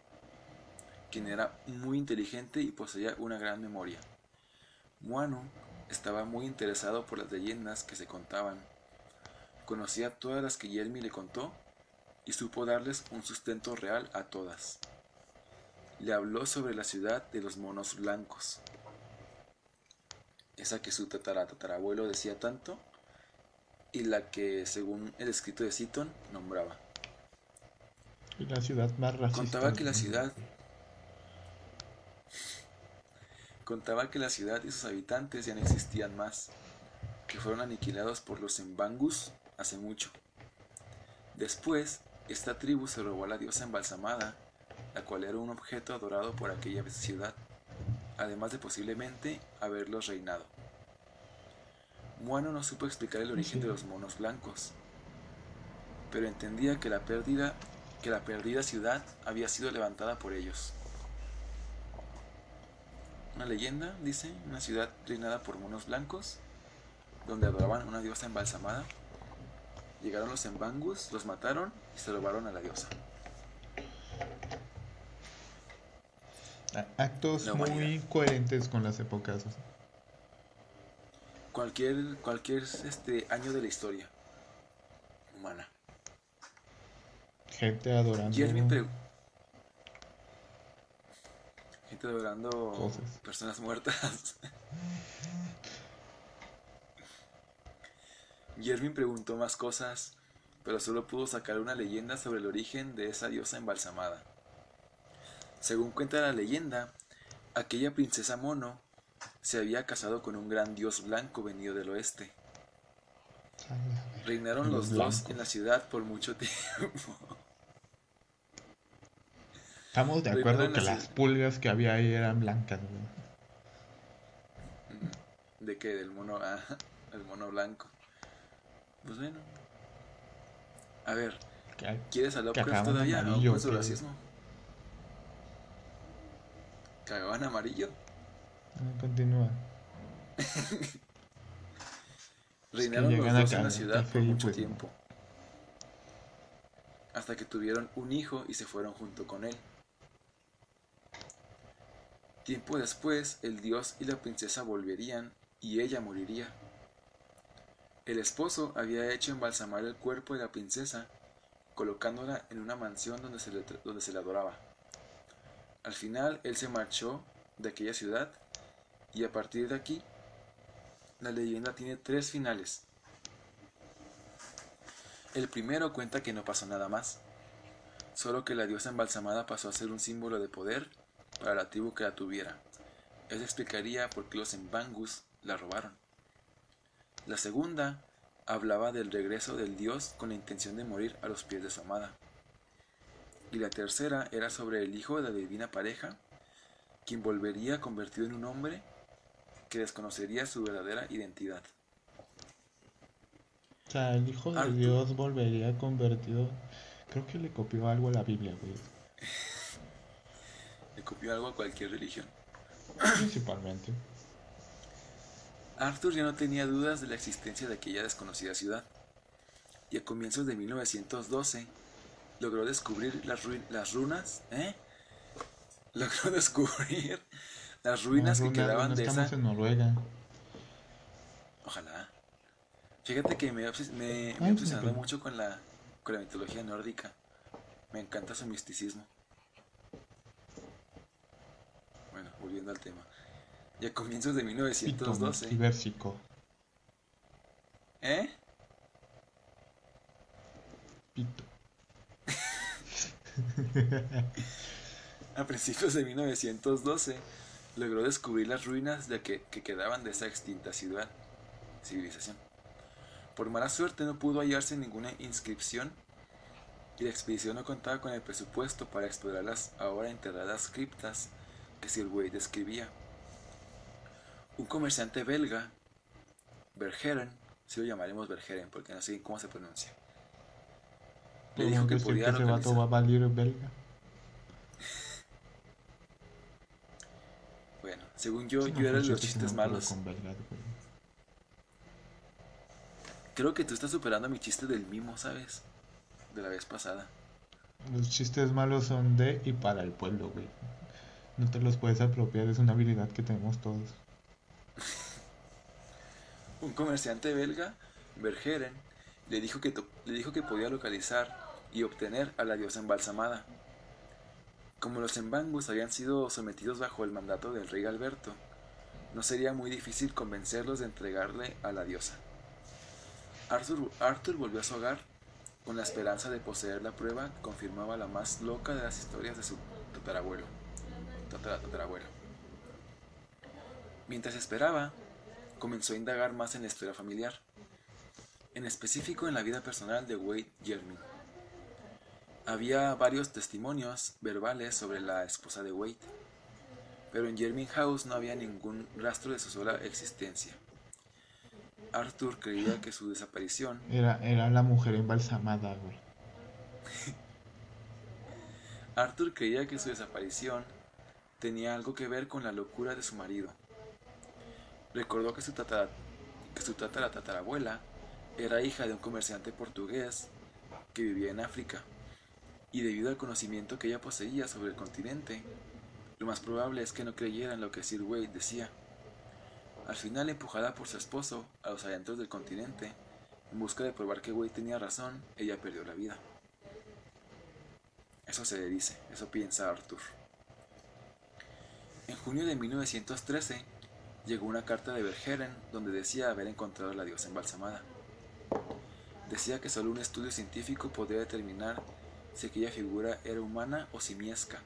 quien era muy inteligente y poseía una gran memoria. Muanu estaba muy interesado por las leyendas que se contaban. Conocía todas las que Yelmi le contó y supo darles un sustento real a todas. Le habló sobre la ciudad de los monos blancos, esa que su tatarabuelo decía tanto y la que, según el escrito de Seaton, nombraba. Y la ciudad más racista. Contaba que la ciudad Contaba que la ciudad y sus habitantes ya no existían más, que fueron aniquilados por los Embangus hace mucho. Después, esta tribu se robó a la diosa embalsamada, la cual era un objeto adorado por aquella ciudad, además de posiblemente haberlos reinado. Muano no supo explicar el origen de los monos blancos, pero entendía que la pérdida que la perdida ciudad había sido levantada por ellos. Una leyenda, dice, una ciudad reinada por monos blancos, donde adoraban una diosa embalsamada. Llegaron los embangus, los mataron y se robaron a la diosa. Actos muy coherentes con las épocas. Cualquier, cualquier este, año de la historia humana. Gente adorando. Gente adorando personas muertas. Jervin preguntó más cosas, pero solo pudo sacar una leyenda sobre el origen de esa diosa embalsamada. Según cuenta la leyenda, aquella princesa mono se había casado con un gran dios blanco venido del oeste. Reinaron los dos en la ciudad por mucho tiempo. Estamos de acuerdo que las pulgas que había ahí eran blancas. ¿De qué? Del mono, ah, el mono blanco. Pues bueno. A ver, ¿quieres a Lovecraft todavía o con su racismo? ¿Cagaban amarillo? No, continúa. Reinaron los dos en la ciudad por mucho pues, tiempo. Hasta que tuvieron un hijo y se fueron junto con él. Tiempo después, el dios y la princesa volverían y ella moriría. El esposo había hecho embalsamar el cuerpo de la princesa, colocándola en una mansión donde se le, adoraba. Al final, él se marchó de aquella ciudad y a partir de aquí, la leyenda tiene tres finales. El primero cuenta que no pasó nada más, solo que la diosa embalsamada pasó a ser un símbolo de poder para la tribu que la tuviera. Eso explicaría por qué los Embangus la robaron. La segunda hablaba del regreso del dios con la intención de morir a los pies de su amada. Y la tercera era sobre el hijo de la divina pareja, quien volvería convertido en un hombre que desconocería su verdadera identidad. O sea, el hijo de Dios volvería convertido. Creo que le copió algo a la Biblia, güey copió algo a cualquier religión. Principalmente. Arthur ya no tenía dudas de la existencia de aquella desconocida ciudad, y a comienzos de 1912 logró descubrir las, las runas, ¿eh? Logró descubrir las ruinas que quedaban de esa... en Noruega. Ojalá. Fíjate que me, me, he obsesionado mucho con la, con la mitología nórdica. Me encanta su misticismo. volviendo al tema. Y a comienzos de 1912. Pito ¿Eh? Pito. a principios de 1912 logró descubrir las ruinas de que, que quedaban de esa extinta ciudad, civilización. Por mala suerte no pudo hallarse ninguna inscripción y la expedición no contaba con el presupuesto para explorar las ahora enterradas criptas que güey describía. Un comerciante belga, Bergeren, si lo llamaremos Bergeren porque no sé cómo se pronuncia, le dijo que podía que localizar... va a valer belga? bueno, según yo, yo era de los chistes malos. Creo que tú estás superando mi chiste del mimo, ¿sabes? De la vez pasada. Los chistes malos son de y para el pueblo, güey. No te los puedes apropiar, es una habilidad que tenemos todos. Un comerciante belga, Bergeren, le dijo, que le dijo que podía localizar y obtener a la diosa embalsamada. Como los embangus habían sido sometidos bajo el mandato del rey Alberto, no sería muy difícil convencerlos de entregarle a la diosa. Arthur, Arthur volvió a su hogar con la esperanza de poseer la prueba que confirmaba la más loca de las historias de su tatarabuelo abuelo. Mientras esperaba, comenzó a indagar más en la historia familiar. en específico en la vida personal de Wade Jermyn. Había varios testimonios verbales sobre la esposa de Wade, pero en Jermyn House no había ningún rastro de su sola existencia. Arthur creía que su desaparición Era, era la mujer embalsamada, güey. Arthur creía que su desaparición tenía algo que ver con la locura de su marido. Recordó que su, tatara, que su tatara- tatarabuela era hija de un comerciante portugués que vivía en África, y debido al conocimiento que ella poseía sobre el continente, lo más probable es que no creyera en lo que Sir Wade decía. Al final, empujada por su esposo a los adentros del continente, en busca de probar que Wade tenía razón, ella perdió la vida. Eso se le dice, eso piensa Arthur. En junio de 1913 llegó una carta de Verhaeren donde decía haber encontrado a la diosa embalsamada. Decía que solo un estudio científico podía determinar si aquella figura era humana o simiesca,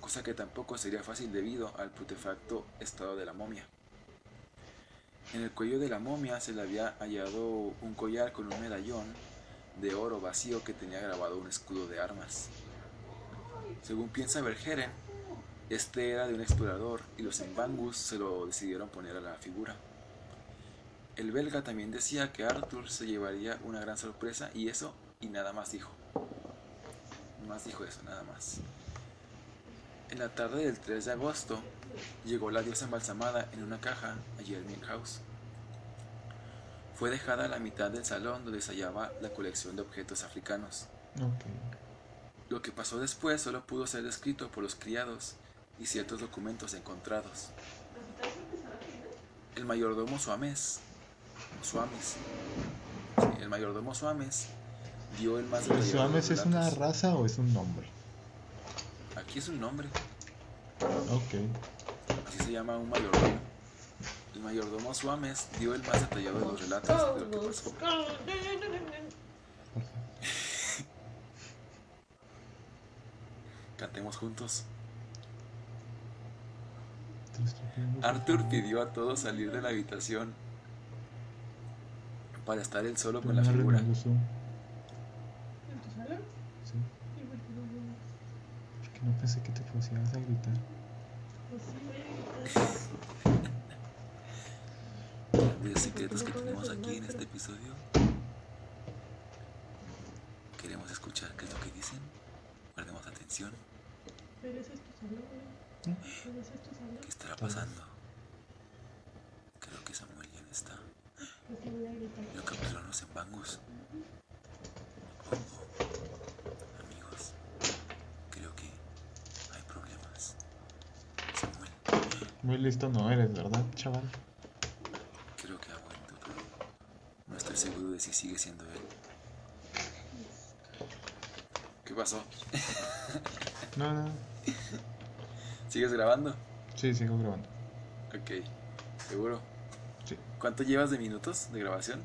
cosa que tampoco sería fácil debido al putefacto estado de la momia. En el cuello de la momia se le había hallado un collar con un medallón de oro vacío que tenía grabado un escudo de armas. Según piensa Verhaeren, este era de un explorador y los Embangus se lo decidieron poner a la figura. El belga también decía que Arthur se llevaría una gran sorpresa y eso y nada más dijo. Más dijo eso, nada más. En la tarde del 3 de agosto llegó la diosa embalsamada en una caja a Jermyn House. Fue dejada a la mitad del salón donde se hallaba la colección de objetos africanos. Lo que pasó después solo pudo ser descrito por los criados y ciertos documentos encontrados. El mayordomo Suames, Suames, sí, el mayordomo Suames dio el más ¿El detallado de Suames es una raza o es un nombre? Aquí es un nombre, Ok. así se llama un mayordomo. El mayordomo Suames dio el más detallado de los relatos de lo que pasó. Cantemos juntos. Te lo estoy pidiendo, por Arthur pidió a todos salir de la habitación para estar él solo con la figura. ¿En tu sala? Sí. Porque no pensé que te pusieras a gritar. Pues. Grandes secretos que tenemos aquí en este episodio. Queremos escuchar qué es lo que dicen. Guardemos atención. Pero ese es tu salón, ¿Qué estará pasando? Creo que Samuel ya no está. Lo capturaron los embangus. Oh, oh. Amigos, creo que hay problemas. Samuel, Muy listo no eres, ¿verdad, chaval? creo que ha vuelto, pero no estoy seguro de si sigue siendo él. ¿Qué pasó? No, no. ¿Sigues grabando? Sí, sigo grabando. Ok, ¿seguro? Sí. ¿Cuánto llevas de minutos de grabación?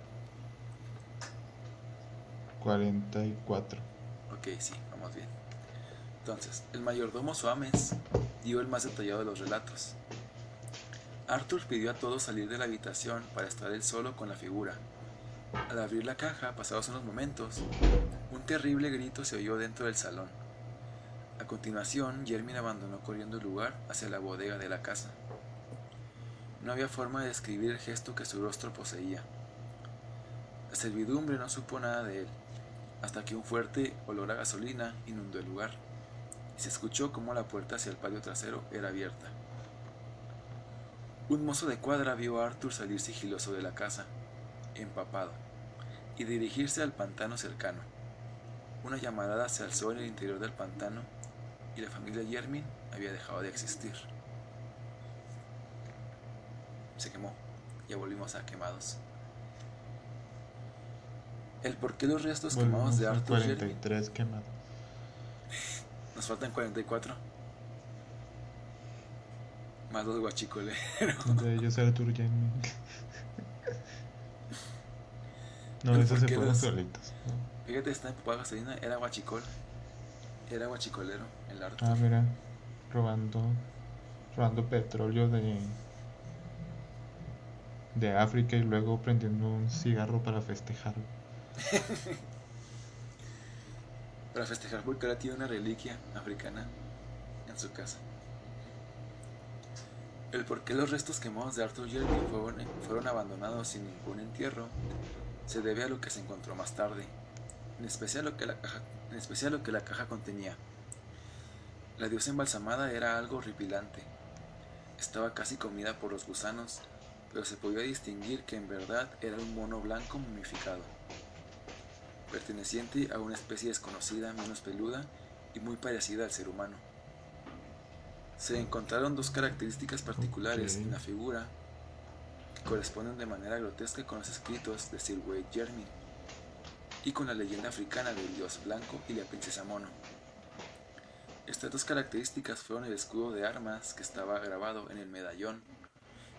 44. Ok, sí, vamos bien. Entonces, el mayordomo Suames dio el más detallado de los relatos. Arthur pidió a todos salir de la habitación para estar él solo con la figura. Al abrir la caja, pasados unos momentos, un terrible grito se oyó dentro del salón. A continuación, Jermin abandonó corriendo el lugar hacia la bodega de la casa. No había forma de describir el gesto que su rostro poseía. La servidumbre no supo nada de él hasta que un fuerte olor a gasolina inundó el lugar y se escuchó como la puerta hacia el patio trasero era abierta. Un mozo de cuadra vio a Arthur salir sigiloso de la casa, empapado, y dirigirse al pantano cercano. Una llamarada se alzó en el interior del pantano y la familia Yermin había dejado de existir. Se quemó, ya volvimos a quemados. El por qué los restos quemados de Arthur Yermin 43 quemados. Nos faltan 44. Más dos guachicoleros. Entre ellos Arthur Jamie. No, ¿Pero esos se fueron los- solitos. ¿no? Fíjate, empapado de gasolina. Era guachicol. Era guachicolero, el Arthur. Ah, mira. Robando. Robando petróleo de. de África y luego prendiendo un cigarro para festejar. para festejar porque ahora tiene una reliquia africana en su casa. El por qué los restos quemados de Arthur Jeremy fueron, fueron abandonados sin ningún entierro se debe a lo que se encontró más tarde, en especial lo que la caja, en especial lo que la caja contenía. La diosa embalsamada era algo horripilante. Estaba casi comida por los gusanos, pero se podía distinguir que en verdad era un mono blanco momificado, perteneciente a una especie desconocida menos peluda y muy parecida al ser humano. Se encontraron dos características particulares en la figura que corresponden de manera grotesca con los escritos de Sir Wade Jeremy y con la leyenda africana del dios blanco y la princesa mono. Estas dos características fueron el escudo de armas que estaba grabado en el medallón,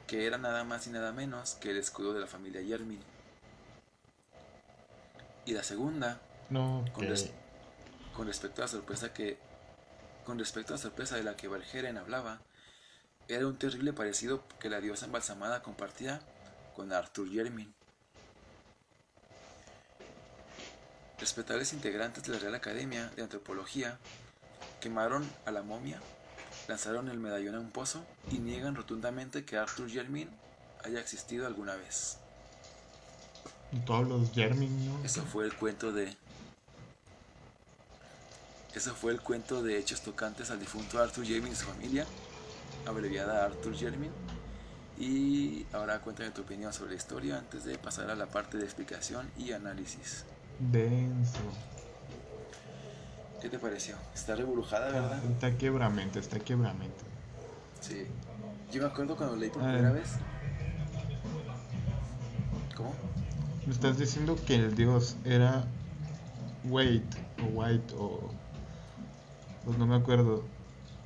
que era nada más y nada menos que el escudo de la familia Jeremy. Y la segunda, No, con, res- con respecto a la sorpresa que con respecto a la sorpresa de la que Valgeren hablaba, era un terrible parecido que la diosa embalsamada compartía con Arthur Jermyn. Respetables integrantes de la Real Academia de Antropología quemaron a la momia, lanzaron el medallón a un pozo y niegan rotundamente que Arthur Jermyn haya existido alguna vez. todos los. Eso fue el cuento de. Eso fue el cuento de hechos tocantes al difunto Arthur Jermyn y su familia, abreviada Arthur Jermyn. Y ahora cuéntame tu opinión sobre la historia antes de pasar a la parte de explicación y análisis. Denso. ¿Qué te pareció? Está reburujada, ¿verdad? Está quebramento, está quebramento. Sí. Yo me acuerdo cuando leí por primera vez. ¿Cómo? Me estás diciendo que el dios era Wade o White o pues no me acuerdo.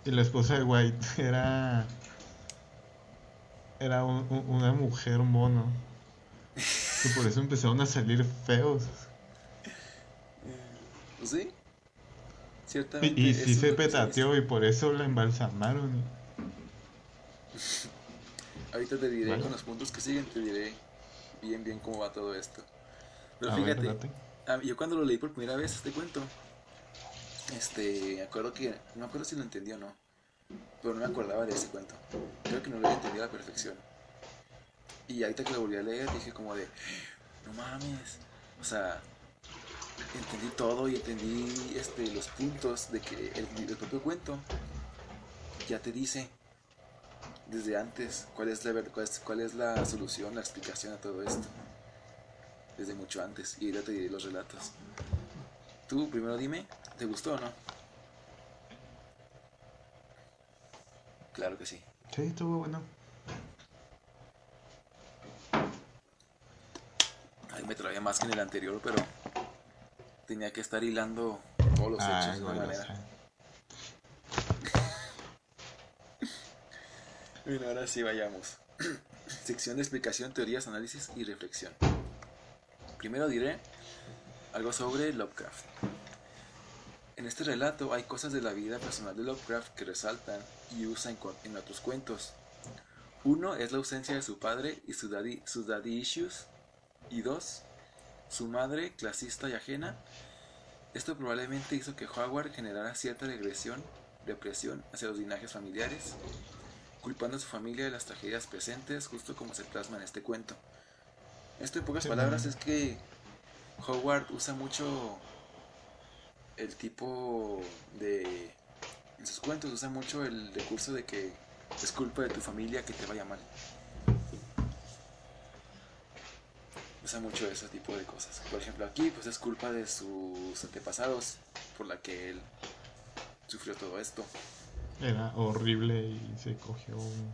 Y la esposa de White era era un- un- una mujer mono. Y por eso empezaron a salir feos. Pues sí. Y, Ciertamente. y eso sí se petateó y por eso la embalsamaron. Ahorita te diré con los puntos que siguen, te diré bien, bien cómo va todo esto. Pero A ver, fíjate, yo cuando lo leí por primera vez este cuento, este, me acuerdo que, no me acuerdo si lo entendí o no, pero no me acordaba de ese cuento. Creo que no lo había entendido a la perfección. Y ahorita que lo volví a leer dije como de, no mames, o sea, entendí todo y entendí este, los puntos de que el, el propio cuento ya te dice desde antes cuál es la cuál es, cuál es la solución, la explicación a todo esto. Desde mucho antes. Y ahorita te diré los relatos. Tú primero dime, ¿te gustó o no? Claro que sí. Sí, estuvo bueno. Ahí me traía más que en el anterior, pero tenía que estar hilando todos los Ah, hechos de una manera. Bueno, ahora sí vayamos. Sección de explicación, teorías, análisis y reflexión. Primero diré algo sobre Lovecraft. En este relato hay cosas de la vida personal de Lovecraft que resaltan y usa en otros cuentos. Uno es la ausencia de su padre y su daddy, sus daddy issues. Y dos, su madre, clasista y ajena. Esto probablemente hizo que Howard generara cierta regresión, represión hacia los linajes familiares culpando a su familia de las tragedias presentes, justo como se plasma en este cuento. Esto en pocas Sí, palabras es que Howard usa mucho el tipo de... En sus cuentos usa mucho el recurso de que es culpa de tu familia que te vaya mal. Usa mucho ese tipo de cosas. Por ejemplo, aquí pues es culpa de sus antepasados por la que él sufrió todo esto. Era horrible y se cogió un...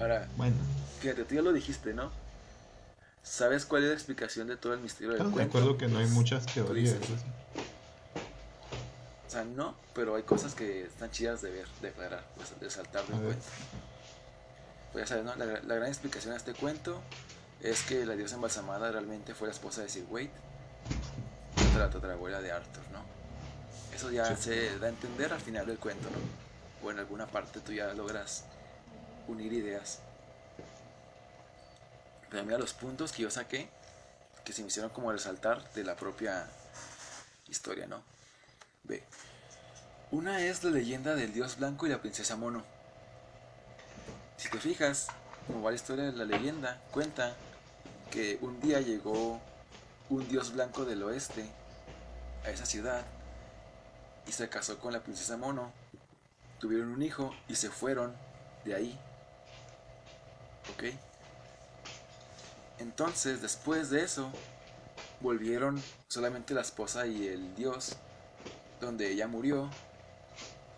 Ahora, Bueno, Fíjate, tú ya lo dijiste, ¿no? ¿Sabes cuál es la explicación de todo el misterio del cuento? acuerdo que no hay Pues, muchas teorías. O sea, no, pero hay cosas que están chidas de ver, de aclarar, de, saltar del cuento. Pues ya sabes, ¿no? La, la gran explicación de este cuento es que la diosa embalsamada realmente fue la esposa de Sir Wade, la tatarabuela de Arthur, ¿no? Eso ya Sí. se da a entender al final del cuento, ¿no? O en alguna parte tú ya logras unir ideas. Pero mira los puntos que yo saqué, que se me hicieron como resaltar de la propia historia, ¿no? Ve. Una es la leyenda del dios blanco y la princesa mono. Si te fijas, como va la historia de la leyenda, cuenta que un día llegó un dios blanco del oeste a esa ciudad y se casó con la princesa mono. Tuvieron un hijo y se fueron de ahí. ¿Ok? Entonces, después de eso, volvieron solamente la esposa y el dios, donde ella murió,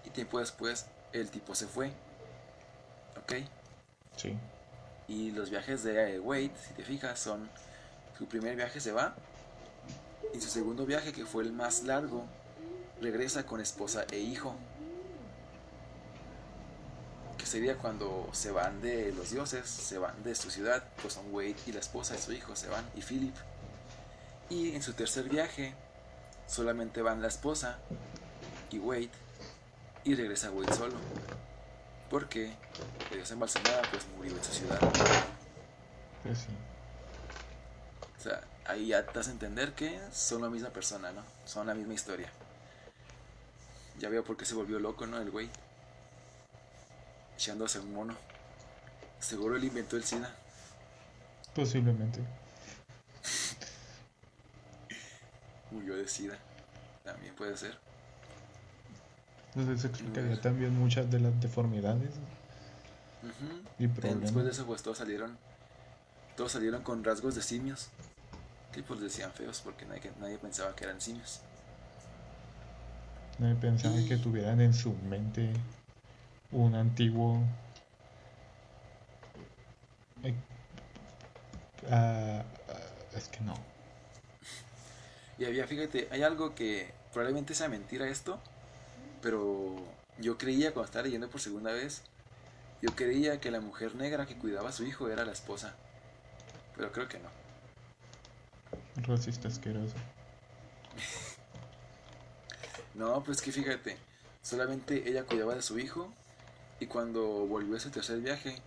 y tiempo después el tipo se fue. ¿Ok? Sí. Y los viajes de eh, Wade, si te fijas, son su primer viaje se va y su segundo viaje, que fue el más largo, regresa con esposa e hijo. Que sería cuando se van de los dioses, se van de su ciudad, pues son Wade y la esposa y su hijo se van, y Philip. Y en su tercer viaje, solamente van la esposa y Wade, y regresa Wade solo. Porque la diosa embalsamada pues murió en su ciudad. Pues sí. O sea, ahí ya te a entender que son la misma persona, ¿no? Son la misma historia. Ya veo por qué se volvió loco, ¿no? El güey. Echándose un mono. Seguro él inventó el SIDA. Posiblemente. Murió de SIDA. También puede ser. Entonces eso explicaría también muchas de las deformidades y Después de eso, pues todos salieron. Todos salieron con rasgos de simios. Que pues decían feos porque nadie, nadie pensaba que eran simios. Nadie pensaba que tuvieran en su mente un antiguo... ah, es que no. Y había, fíjate, hay algo que probablemente sea mentira esto, pero yo creía cuando estaba leyendo por segunda vez, yo creía que la mujer negra que cuidaba a su hijo era la esposa, pero creo que no. Racista asqueroso. No, pues que fíjate, solamente ella cuidaba de su hijo y cuando volvió a su tercer viaje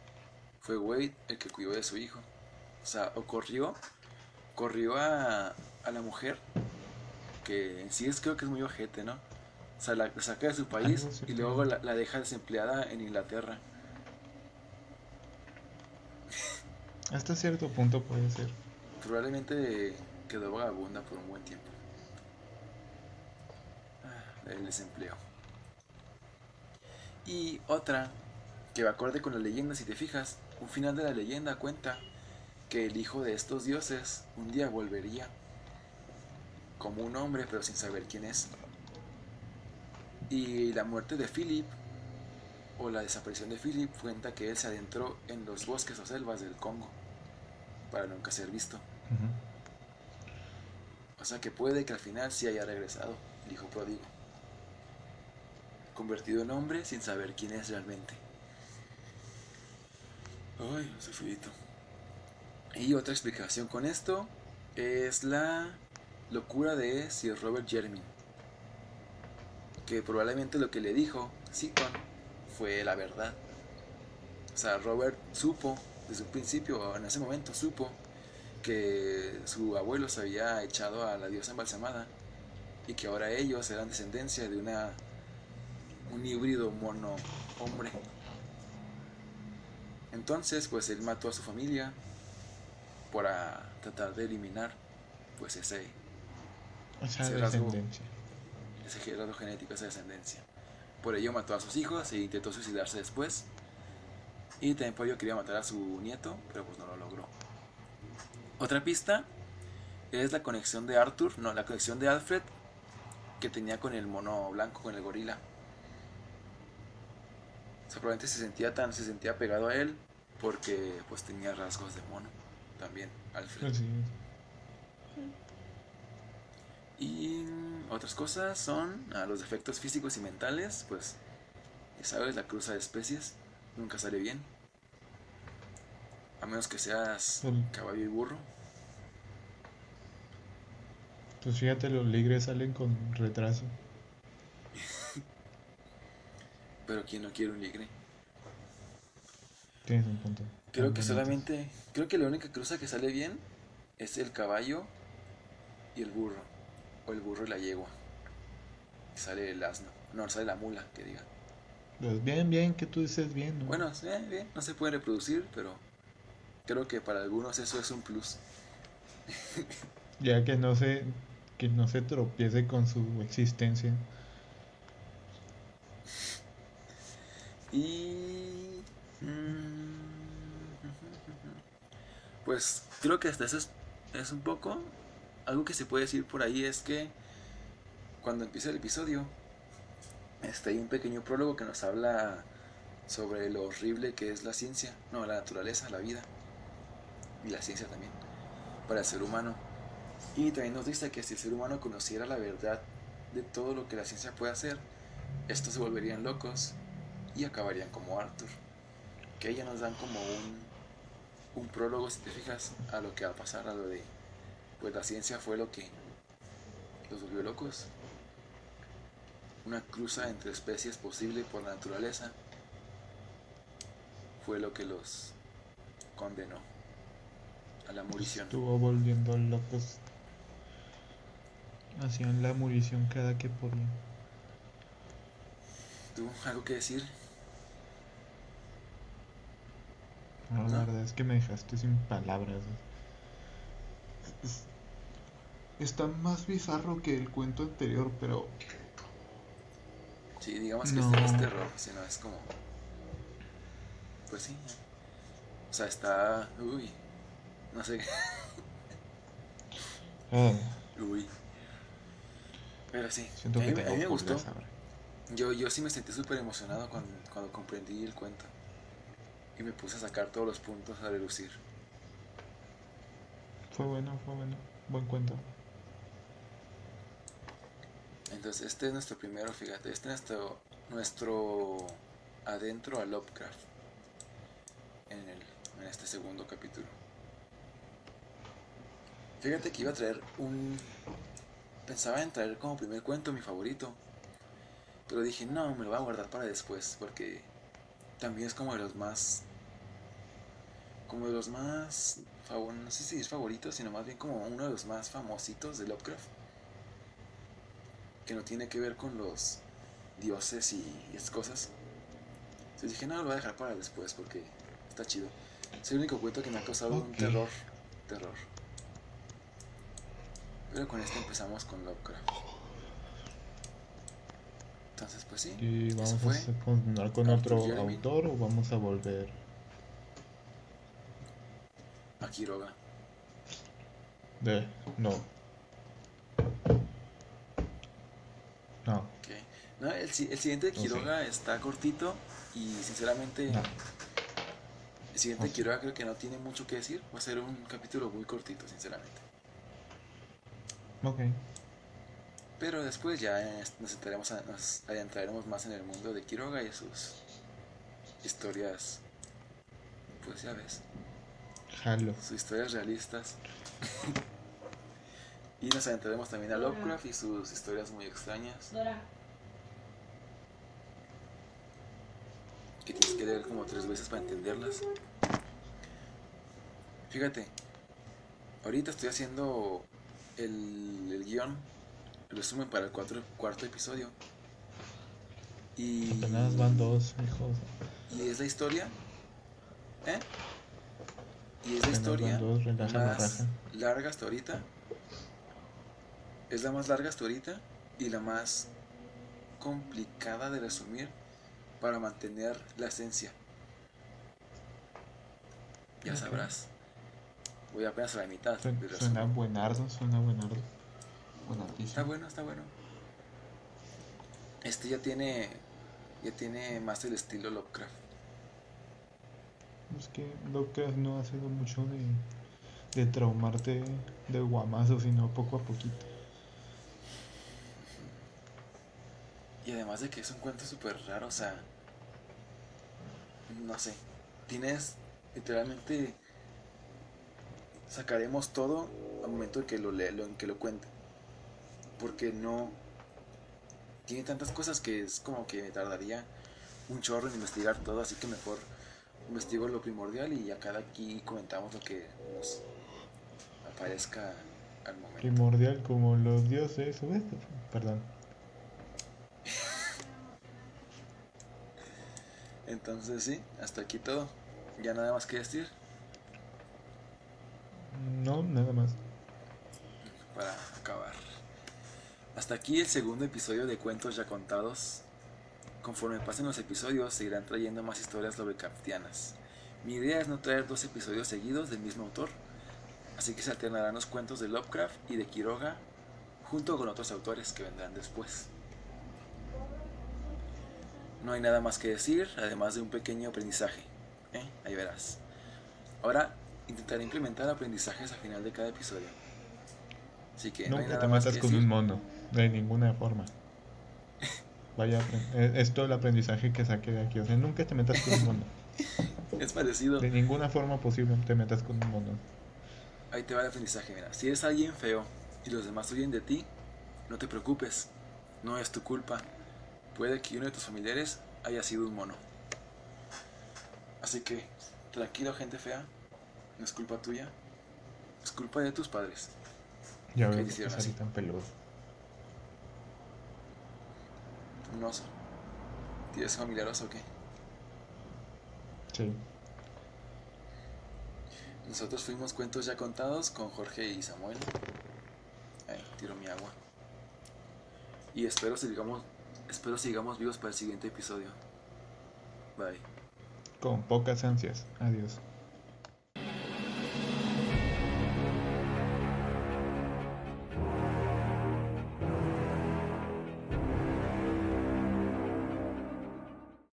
fue Wade el que cuidó de su hijo. O sea, o corrió, corrió a, a la mujer, que en sí es creo que es muy ojete, ¿no? O sea, la, la saca de su país y luego la, la deja desempleada en Inglaterra. Hasta cierto punto puede ser. Probablemente quedó vagabunda por un buen tiempo. Ah, el desempleo. Y otra, que va acorde con la leyenda, si te fijas, un final de la leyenda cuenta que el hijo de estos dioses un día volvería como un hombre, pero sin saber quién es. Y la muerte de Philip, o la desaparición de Philip, cuenta que él se adentró en los bosques o selvas del Congo para nunca ser visto. O sea que puede que al final sí haya regresado, el hijo pródigo. Convertido en hombre sin saber quién es realmente. Ay, frío. Y otra explicación con esto es la locura de Sir Robert Jeremy. Que probablemente lo que le dijo Seaton fue la verdad. O sea, Robert supo desde un principio, o en ese momento supo que su abuelo se había echado a la diosa embalsamada y que ahora ellos eran descendencia de una un híbrido mono hombre. Entonces, pues él mató a su familia para tratar de eliminar pues ese Esa Ese rasgo. descendencia. Ese gerado genético, esa descendencia. Por ello mató a sus hijos e intentó suicidarse después. Y también por ello quería matar a su nieto, pero pues no lo logró. Otra pista es la conexión de Arthur, no, la conexión de Alfred que tenía con el mono blanco, con el gorila. O sea, probablemente se sentía tan, se sentía pegado a él porque pues tenía rasgos de mono también, Alfred. Así es. Y otras cosas son ah, los defectos físicos y mentales, pues ya sabes, la cruza de especies nunca sale bien. A menos que seas El- caballo y burro. Pues fíjate, los ligres salen con retraso. Pero ¿quién no quiere un ligre? Tienes un punto. Creo Están que solamente, creo que la única cruza que sale bien es el caballo y el burro, o el burro y la yegua. Sale el asno, no, sale la mula, que diga. Pues bien, bien, que tú dices bien, ¿no? Bueno, sí, bien, no se puede reproducir, pero creo que para algunos eso es un plus. Ya que no se, que no se tropiece con su existencia. Y... mm, Pues creo que hasta eso es, es un poco... Algo que se puede decir por ahí es que cuando empieza el episodio, este, hay un pequeño prólogo que nos habla sobre lo horrible que es la ciencia, no, la naturaleza, la vida y la ciencia también, para el ser humano. Y también nos dice que si el ser humano conociera la verdad de todo lo que la ciencia puede hacer, estos se volverían locos y acabarían como Arthur. Que ya nos dan como un, un prólogo, si te fijas, a lo que va a pasar, a lo de, pues la ciencia fue lo que los volvió locos. Una cruza entre especies posible por la naturaleza fue lo que los condenó a la murición. Estuvo volviendo locos. Hacían la murición cada que podían. ¿Tú algo que decir? No, No. la verdad es que me dejaste sin palabras. Es- está más bizarro que el cuento anterior, pero Sí, digamos que No. este no es terror, sino es como. Pues sí. O sea, está. Uy. No sé. ah, Uy. Pero sí. siento a que mí, a mí me gustó. Yo, yo sí me sentí súper emocionado cuando, cuando comprendí el cuento. Y me puse a sacar todos los puntos a relucir. Fue bueno, fue bueno. Buen cuento. Entonces, este es nuestro primero, fíjate. Este es nuestro, nuestro adentro a Lovecraft. En, el, en este segundo capítulo. Fíjate que iba a traer un. Pensaba en traer como primer cuento mi favorito. Pero dije, no, me lo voy a guardar para después. Porque también es como de los más. Como de los más. Favor- No sé si es favorito, sino más bien como uno de los más famositos de Lovecraft que no tiene que ver con los dioses y, y esas cosas. Entonces dije, no, lo voy a dejar para después porque está chido. Es el único cuento que me ha causado un Ok. terror, terror. Pero con este empezamos con Lovecraft. Entonces, pues sí, ¿Y vamos a continuar con Arthur otro Jeremy. autor o vamos a volver? A Quiroga. De... No. No, ok. No, el, si- el siguiente de. Quiroga está cortito y sinceramente no. el siguiente de. Quiroga creo que no tiene mucho que decir. Va a ser un capítulo muy cortito, sinceramente. Ok. Pero después ya eh, nos, entraremos a- nos adentraremos más en el mundo de Quiroga y sus historias, pues ya ves, Jalo. sus historias realistas. y nos adentraremos también a Lovecraft y sus historias muy extrañas, Dora. que tienes que leer como tres veces para entenderlas. Fíjate, ahorita estoy haciendo el, el guion, el resumen para el cuatro- cuarto episodio. Y... Apenas van dos, hijos. Y es la historia. ¿Eh? Y es la Apenas historia dos, relaja más larga hasta ahorita. Es la más larga hasta ahorita y la más complicada de resumir para mantener la esencia. Ya sabrás. Voy apenas a la mitad Suena, suena buenardo, suena buenardo. Buenardísimo. Está bueno, está bueno. Este ya tiene ya tiene más el estilo Lovecraft. Es que Lovecraft no ha sido mucho de, de traumarte de guamazo, sino poco a poquito. Y además de que es un cuento súper raro, o sea, no sé, tienes literalmente sacaremos todo al momento en que lo lo- en que lo cuente, porque no tiene tantas cosas que es como que me tardaría un chorro en investigar todo, así que mejor investigo lo primordial y ya cada aquí comentamos lo que nos aparezca al momento. Primordial como los dioses. Perdón. Entonces sí, hasta aquí todo. Ya nada más que decir No, nada más. para acabar. Hasta aquí el segundo episodio de Cuentos ya contados. Conforme pasen los episodios, se irán trayendo más historias Lovecraftianas. Mi idea es no traer dos episodios seguidos del mismo autor, así que se alternarán los cuentos de Lovecraft y de Quiroga junto con otros autores que vendrán después. No hay nada más que decir, además de un pequeño aprendizaje. ¿eh? Ahí verás. Ahora intentaré implementar aprendizajes al final de cada episodio. Así que no hay Nunca nada te más que metas con decir. un mono. De ninguna forma. Vaya, apren- es todo el aprendizaje que saqué de aquí. O sea, nunca te metas con un mono. Es parecido. De ninguna forma posible te metas con un mono. Ahí te va el aprendizaje, mira. Si eres alguien feo y los demás huyen de ti, no te preocupes. No es tu culpa. Puede que uno de tus familiares haya sido un mono. Así que, tranquilo, gente fea. No es culpa tuya. Es culpa de tus padres. Ya veo que así. tan peludo. Un oso. ¿Tienes familiar oso o qué? Sí. Nosotros fuimos cuentos ya contados con Jorge y Samuel. Ahí, tiro mi agua. Y espero sigamos, espero sigamos vivos para el siguiente episodio. Bye. Con pocas ansias. Adiós.